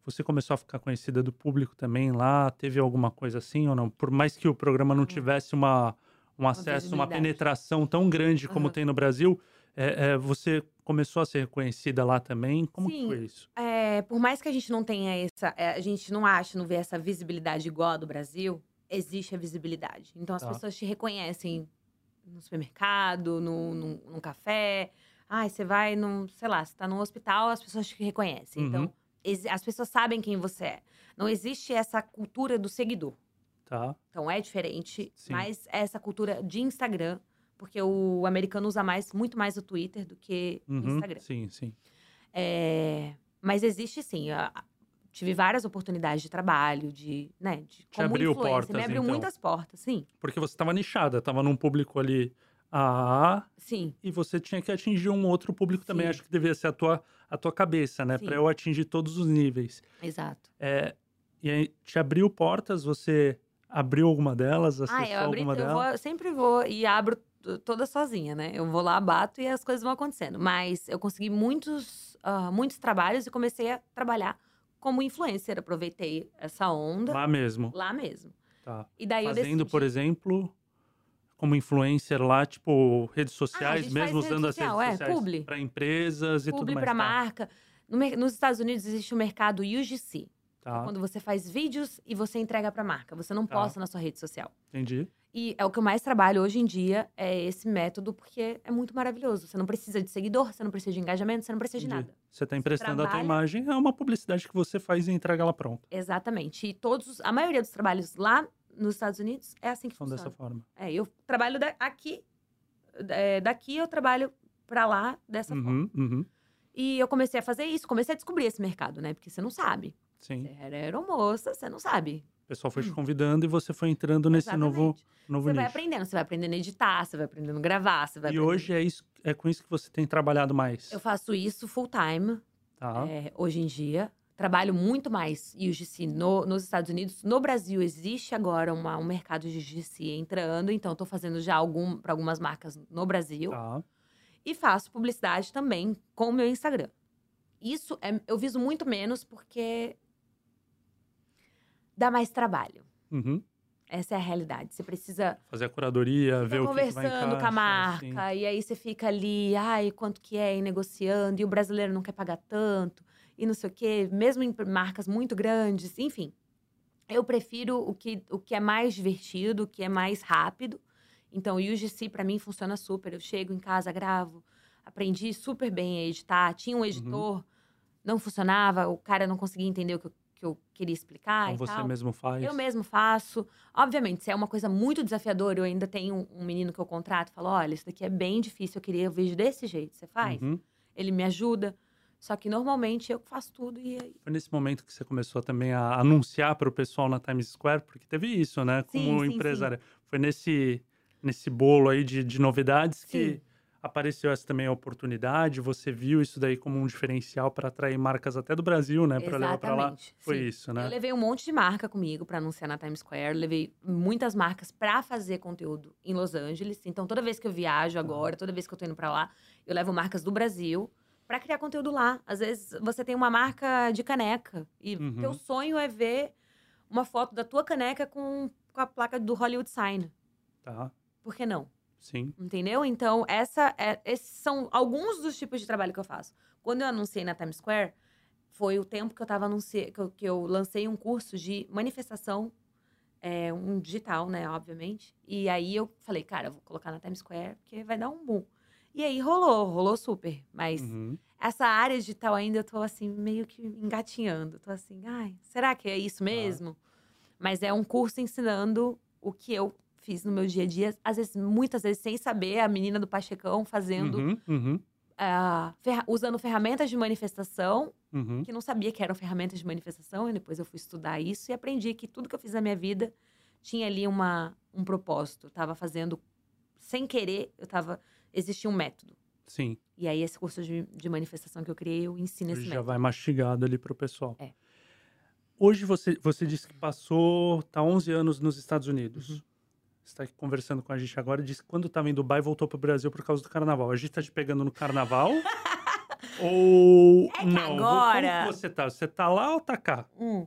Você começou a ficar conhecida do público também lá? Teve alguma coisa assim ou não? Por mais que o programa não tivesse uma, um acesso, uma penetração tão grande como Aham. tem no Brasil, é, é, você começou a ser reconhecida lá também? Como Sim. foi isso? É, por mais que a gente não tenha essa. é, a gente não ache, não vê essa visibilidade igual a do Brasil, existe a visibilidade. Então as Tá. pessoas te reconhecem no supermercado, no, no, num café. Ai, você vai num, sei lá, você tá num hospital, as pessoas te reconhecem. Uhum. Então, as pessoas sabem quem você é. Não existe essa cultura do seguidor. Tá? Então é diferente, Sim. mas é essa cultura de Instagram, porque o americano usa mais, muito mais o Twitter do que o Uhum, Instagram. Sim, sim. É, mas existe sim. a- tive várias oportunidades de trabalho, de, né, de Te abriu influencer. portas, Me abriu então. muitas portas, sim. Porque você estava nichada, estava num público ali AA, Sim. e você tinha que atingir um outro público também. Sim. Acho que devia ser a tua, a tua cabeça, né? Para eu atingir todos os níveis. Exato. É, e aí, te abriu portas? Você abriu alguma delas? Acessou Ah, eu abri, alguma eu, delas? vou, eu sempre vou e abro toda sozinha, né? Eu vou lá, bato e as coisas vão acontecendo. Mas eu consegui muitos, ah, muitos trabalhos e comecei a trabalhar como influencer. Aproveitei essa onda lá, Lá mesmo. mesmo. Tá. E daí eu Fazendo, decidi. por exemplo, como influencer lá, tipo, redes sociais, Ah, mesmo usando rede as redes social, é, sociais para empresas e Publi tudo mais. para tá? marca. No nos Estados Unidos existe o mercado UGC. Tá, Quando você faz vídeos e você entrega para marca. Você não Tá. posta na sua rede social. entendi. E é o que eu mais trabalho hoje em dia, é esse método, porque é muito maravilhoso. Você não precisa de seguidor, você não precisa de engajamento, você não precisa de entendi. nada. Você está emprestando a tua imagem, é uma publicidade que você faz e entrega ela pronta. Exatamente. E todos, os- a maioria dos trabalhos lá nos Estados Unidos é assim que São funciona. dessa forma. É, eu trabalho da- aqui, é, daqui eu trabalho para lá dessa forma. Uhum, uhum. E eu comecei a fazer isso, comecei a descobrir esse mercado, né? Porque você não sabe. Sim. Você era aeromoça, você não sabe. O pessoal foi te convidando e você foi entrando nesse novo, Hum. Exatamente. novo Você vai nicho. aprendendo, você vai aprendendo a editar, você vai aprendendo a gravar, você vai E aprendendo- hoje é, isso, é com isso que você tem trabalhado mais. Eu faço isso full time, Tá? é, hoje em dia. Trabalho muito mais UGC no, nos Estados Unidos. No Brasil, existe agora uma- um mercado de UGC entrando, então estou fazendo já algum, para algumas marcas no Brasil. Tá. E faço publicidade também com o meu Instagram. Isso é- eu viso muito menos porque dá mais trabalho. Uhum. Essa é a realidade. Você precisa Fazer a curadoria, ver o que, que vai conversando com a marca, assim. e aí você fica ali, ai, quanto que é, e negociando, e o brasileiro não quer pagar tanto, e não sei o quê, mesmo em marcas muito grandes, enfim. Eu prefiro o que, o que é mais divertido, o que é mais rápido. Então, o UGC para mim funciona super. Eu chego em casa, gravo, aprendi super bem a editar. Tinha Uhum. um editor, não funcionava, o cara não conseguia entender o que eu, que eu queria explicar Então e você tal. mesmo faz. Eu mesmo faço. Obviamente, se é uma coisa muito desafiadora, eu ainda tenho um menino que eu contrato, falo, olha, isso daqui é bem difícil, eu queria o vídeo desse jeito, você faz? Uhum. Ele me ajuda. Só que normalmente eu faço tudo e aí. Foi nesse momento que você começou também a anunciar para o pessoal na Times Square, porque teve isso, né? Sim, Como sim, empresária. Foi nesse, nesse bolo aí de, de novidades que Sim. Apareceu essa também a oportunidade. Você viu isso daí como um diferencial para atrair marcas até do Brasil, né? Para levar para lá. Foi sim. isso, né? Eu levei um monte de marca comigo pra anunciar na Times Square. Levei muitas marcas pra fazer conteúdo em Los Angeles. Então, toda vez que eu viajo agora, toda vez que eu tô indo pra lá, eu levo marcas do Brasil pra criar conteúdo lá. Às vezes, você tem uma marca de caneca e Uhum. teu sonho é ver uma foto da tua caneca com, com a placa do Hollywood Sign. Tá, Por que não? Sim. Entendeu? Então, essa é- esses são alguns dos tipos de trabalho que eu faço. Quando eu anunciei na Times Square, foi o tempo que eu tava anunci... que, eu, que eu lancei um curso de manifestação, é, um digital, né, obviamente. E aí eu falei, cara, eu vou colocar na Times Square, porque vai dar um boom. E aí rolou, rolou super. Mas Uhum. essa área digital ainda eu tô assim, meio que engatinhando. Tô assim, ai, será que é isso mesmo? Mas é um curso ensinando o que eu fiz no meu dia a dia, às vezes, muitas vezes, sem saber, a menina do Pachecão fazendo, Uhum, uhum, ah, ferra- usando ferramentas de manifestação, uhum. que não sabia que eram ferramentas de manifestação, e depois eu fui estudar isso e aprendi que tudo que eu fiz na minha vida tinha ali uma, um propósito. Eu tava fazendo sem querer, eu tava. Existia um método. Sim. E aí, esse curso de, de manifestação que eu criei, eu ensino esse já método. vai mastigado ali pro pessoal. É. Hoje você, você disse que passou, tá 11 anos nos Estados Unidos. Uhum. Você está aqui conversando com a gente agora disse que quando estava em Dubai voltou para o Brasil por causa do carnaval. A gente tá te pegando no carnaval? ou É não? agora- Como você tá? Você tá lá ou tá cá? Hum.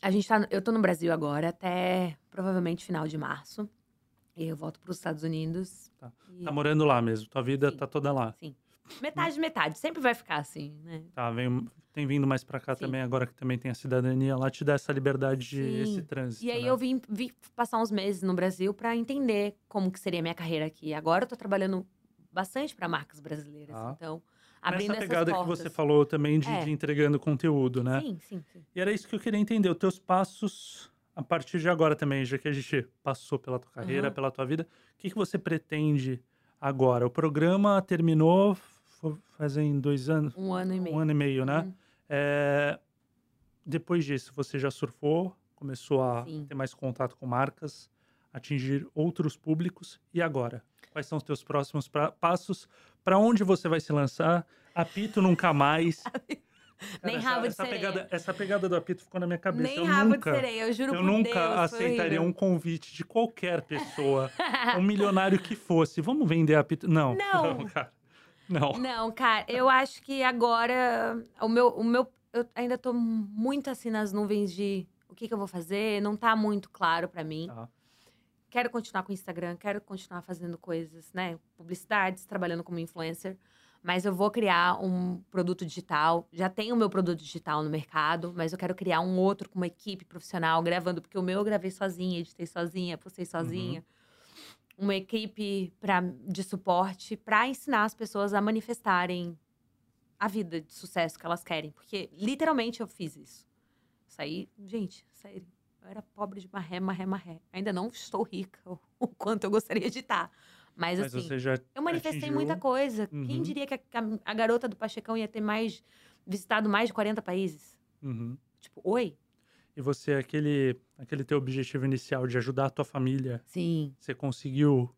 A gente tá. Eu tô no Brasil agora até provavelmente final de março. E eu volto para os Estados Unidos. Tá. E- Tá morando lá mesmo. Tua vida Sim. tá toda lá. Metade, metade. Sempre vai ficar assim, né? Tá, vem, tem vindo mais para cá Sim. também, agora que também tem a cidadania lá, te dá essa liberdade, de, Sim. esse trânsito. E aí né? eu vim, vim passar uns meses no Brasil para entender como que seria a minha carreira aqui. Agora eu tô trabalhando bastante para marcas brasileiras. Tá. Então, abrindo Nessa pegada que você falou também de, É. de entregando conteúdo, né? Sim, sim, sim. E era isso que eu queria entender, os teus passos a partir de agora também, já que a gente passou pela tua carreira, Aham. pela tua vida, o que, que você pretende agora? O programa terminou fazem dois anos, Um ano e meio. um ano e meio, né? Uhum. É, depois disso, você já surfou, começou a Sim. ter mais contato com marcas, atingir outros públicos. E agora? Quais são os teus próximos pra- passos? Para onde você vai se lançar? Apito nunca mais. Nem essa, rabo de essa sereia. pegada, essa pegada do apito ficou na minha cabeça. Nem eu rabo nunca, de sereia, eu juro eu por nunca Deus. foi aceitaria um convite de qualquer pessoa, um milionário que fosse. Vamos vender apito? Não, Não. cara. Não. Não, cara, eu acho que agora o meu, o meu, eu ainda tô muito assim nas nuvens de o que, que eu vou fazer, não tá muito claro pra mim. Tá. Quero continuar com o Instagram, quero continuar fazendo coisas, né, publicidades, trabalhando como influencer, mas eu vou criar um produto digital. Já tenho o meu produto digital no mercado, mas eu quero criar um outro com uma equipe profissional gravando, porque o meu eu gravei sozinha, editei sozinha, postei sozinha. Uma equipe pra, de suporte para ensinar as pessoas a manifestarem a vida de sucesso que elas querem. Porque literalmente eu fiz isso. Saí, gente, sério. Eu era pobre de marré, marré, marré. Ainda não estou rica o, quanto eu gostaria de estar. Mas, Mas assim, eu manifestei atingiu- muita coisa. Uhum. Quem diria que a, a garota do Pachecão ia ter mais visitado mais de 40 países? Uhum. Tipo, oi? E você, aquele, aquele teu objetivo inicial de ajudar a tua família, Sim. você conseguiu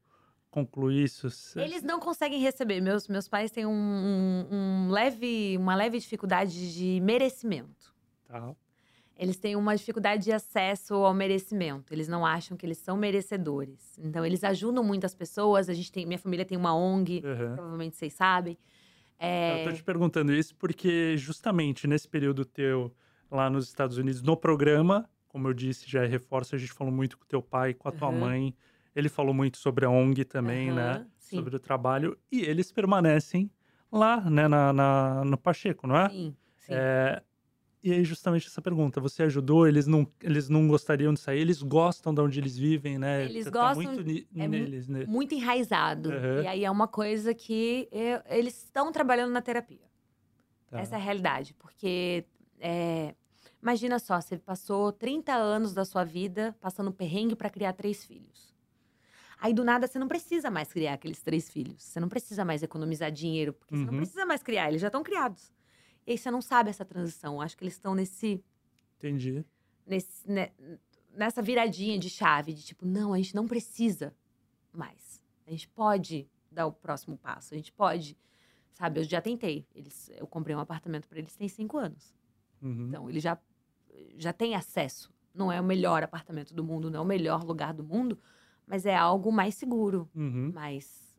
concluir isso? Eles não conseguem receber. Meus, meus pais têm um, um- um leve, uma leve dificuldade de merecimento. Tá. Eles têm uma dificuldade de acesso ao merecimento. Eles não acham que eles são merecedores. Então, eles ajudam muitas pessoas. A gente tem, minha família tem uma ONG, Uhum. provavelmente vocês sabem. É, Eu tô te perguntando isso porque justamente nesse período teu lá nos Estados Unidos, no programa, como eu disse, já reforço, a gente falou muito com teu pai, com a tua Aham. mãe. Ele falou muito sobre a ONG também, né? Aham, sim. Sobre o trabalho. E eles permanecem lá, né? Na, na- no Pacheco, não é? Sim, sim. É, E aí, justamente essa pergunta. Você ajudou, eles não, eles não gostariam de sair, eles gostam de onde eles vivem, né? Eles Tá gostam- muito é neles, né? Muito enraizado. Aham. E aí é uma coisa que eu- eles estão trabalhando na terapia. Tá. Essa é a realidade. Porque, é, imagina só, você passou 30 anos da sua vida passando perrengue para criar três filhos. Aí, do nada, você não precisa mais criar aqueles três filhos. Você não precisa mais economizar dinheiro, porque você não Uhum. precisa mais criar, eles já estão criados. E aí você não sabe essa transição. Acho que eles estão nesse. Entendi. nesse né, nessa viradinha de chave, de tipo, não, a gente não precisa mais. A gente pode dar o próximo passo. A gente pode, sabe? Eu já tentei. Eles, eu comprei um apartamento para eles tem cinco anos. Uhum. Então, ele já, já tem acesso. Não é o melhor apartamento do mundo, não é o melhor lugar do mundo, mas é algo mais seguro, Uhum. mais,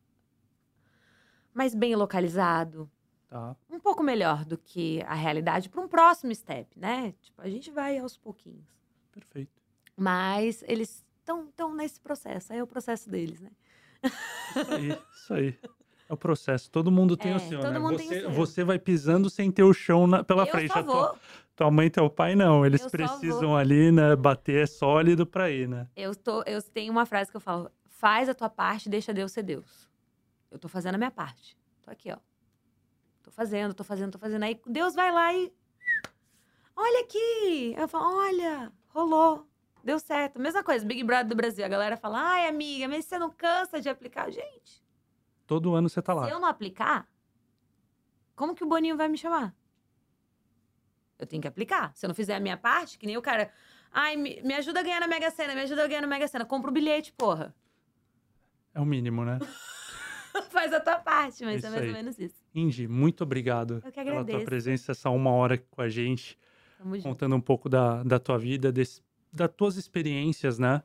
mais bem localizado, Tá. um pouco melhor do que a realidade para um próximo step, né? Tipo, a gente vai aos pouquinhos. Perfeito. Mas eles estão nesse processo, aí é o processo deles, né? Isso aí, isso aí. É o processo. Todo mundo tem É, o seu, né? tem o você, você vai pisando sem ter o chão na- pela eu frente. só tua, vou, tua mãe e teu pai não. Eles Eu precisam ali, né? Bater sólido pra ir, né? eu, tô, eu tenho uma frase que eu falo, faz a tua parte, deixa Deus ser Deus. Eu tô fazendo a minha parte. Tô aqui, ó. Tô fazendo, tô fazendo, tô fazendo. Aí Deus vai lá e. Olha aqui! Eu falo, olha, rolou. Deu certo. Mesma coisa, Big Brother do Brasil. A galera fala, ai, amiga, mas você não cansa de aplicar? Gente, Todo ano você tá lá. se eu não aplicar, como que o Boninho vai me chamar? Eu tenho que aplicar. Se eu não fizer a minha parte, que nem o cara. Ai, me, me ajuda a ganhar na Mega Sena, me ajuda a ganhar na Mega Sena. Compra o bilhete, porra. É o mínimo, né? Faz a tua parte, mas Isso é mais aí. ou menos isso. Indy, muito obrigado Eu que pela tua presença, essa uma hora com a gente, Tamo junto. contando um pouco da, da tua vida, desse, das tuas experiências, né?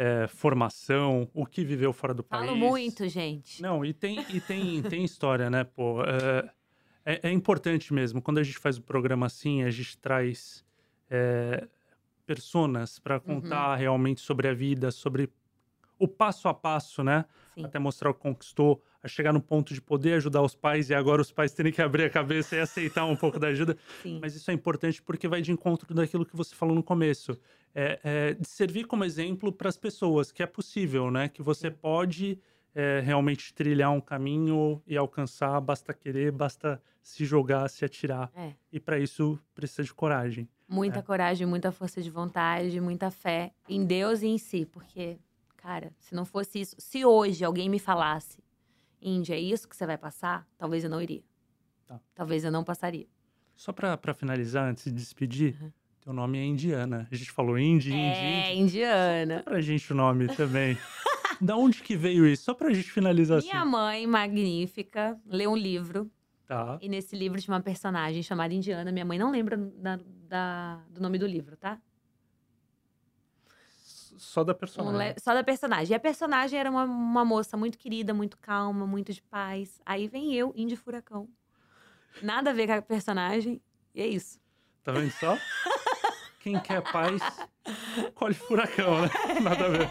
É, formação, o que viveu fora do país. Falo muito, gente. Não, e tem, e tem, tem história, né, pô? É, é, é importante mesmo. Quando a gente faz o programa assim, a gente traz é, personas para contar realmente sobre a vida, sobre o passo a passo, né? Sim. Até mostrar o que conquistou, a chegar no ponto de poder ajudar os pais e agora os pais terem que abrir a cabeça e aceitar um pouco da ajuda. Sim. Mas isso é importante porque vai de encontro daquilo que você falou no começo. É, é, de servir como exemplo para as pessoas, que é possível, né? Que você pode é, realmente trilhar um caminho e alcançar, basta querer, basta se jogar, se atirar. É. E para isso precisa de coragem. Muita É. coragem, muita força de vontade, muita fé em Deus e em si. Porque, cara, se não fosse isso, se hoje alguém me falasse, Índia, é isso que você vai passar, talvez eu não iria. Tá. Talvez eu não passaria. Só para finalizar, antes de despedir, Uhum. teu nome é Indiana. A gente falou Indy, Indy, é, Indy. indiana. Pra gente o nome também. da onde que veio isso? Só pra gente finalizar Minha assim. mãe, magnífica, leu um livro. Tá. E nesse livro tinha uma personagem chamada Indiana. Minha mãe não lembra da- da- do nome do livro, tá? Só da Um personagem. le- Só da personagem. E a personagem era uma, uma moça muito querida, muito calma, muito de paz. Aí vem eu, Indy Furacão. Nada a ver com a personagem. E é isso. Tá vendo só? Quem quer paz, colhe furacão, né? Nada a ver.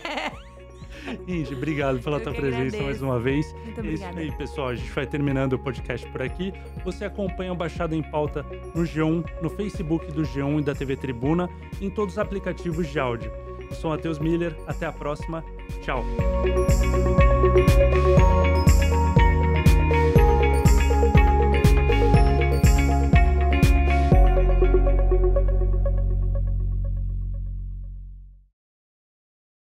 Indy, obrigado pela Eu tua presença mais agradeço. uma vez. Muito É isso aí, pessoal. A gente vai terminando o podcast por aqui. Você acompanha o Baixada em Pauta no G1, no Facebook do G1 e da TV Tribuna, em todos os aplicativos de áudio. Sou Matheus Miller. Até a próxima. Tchau.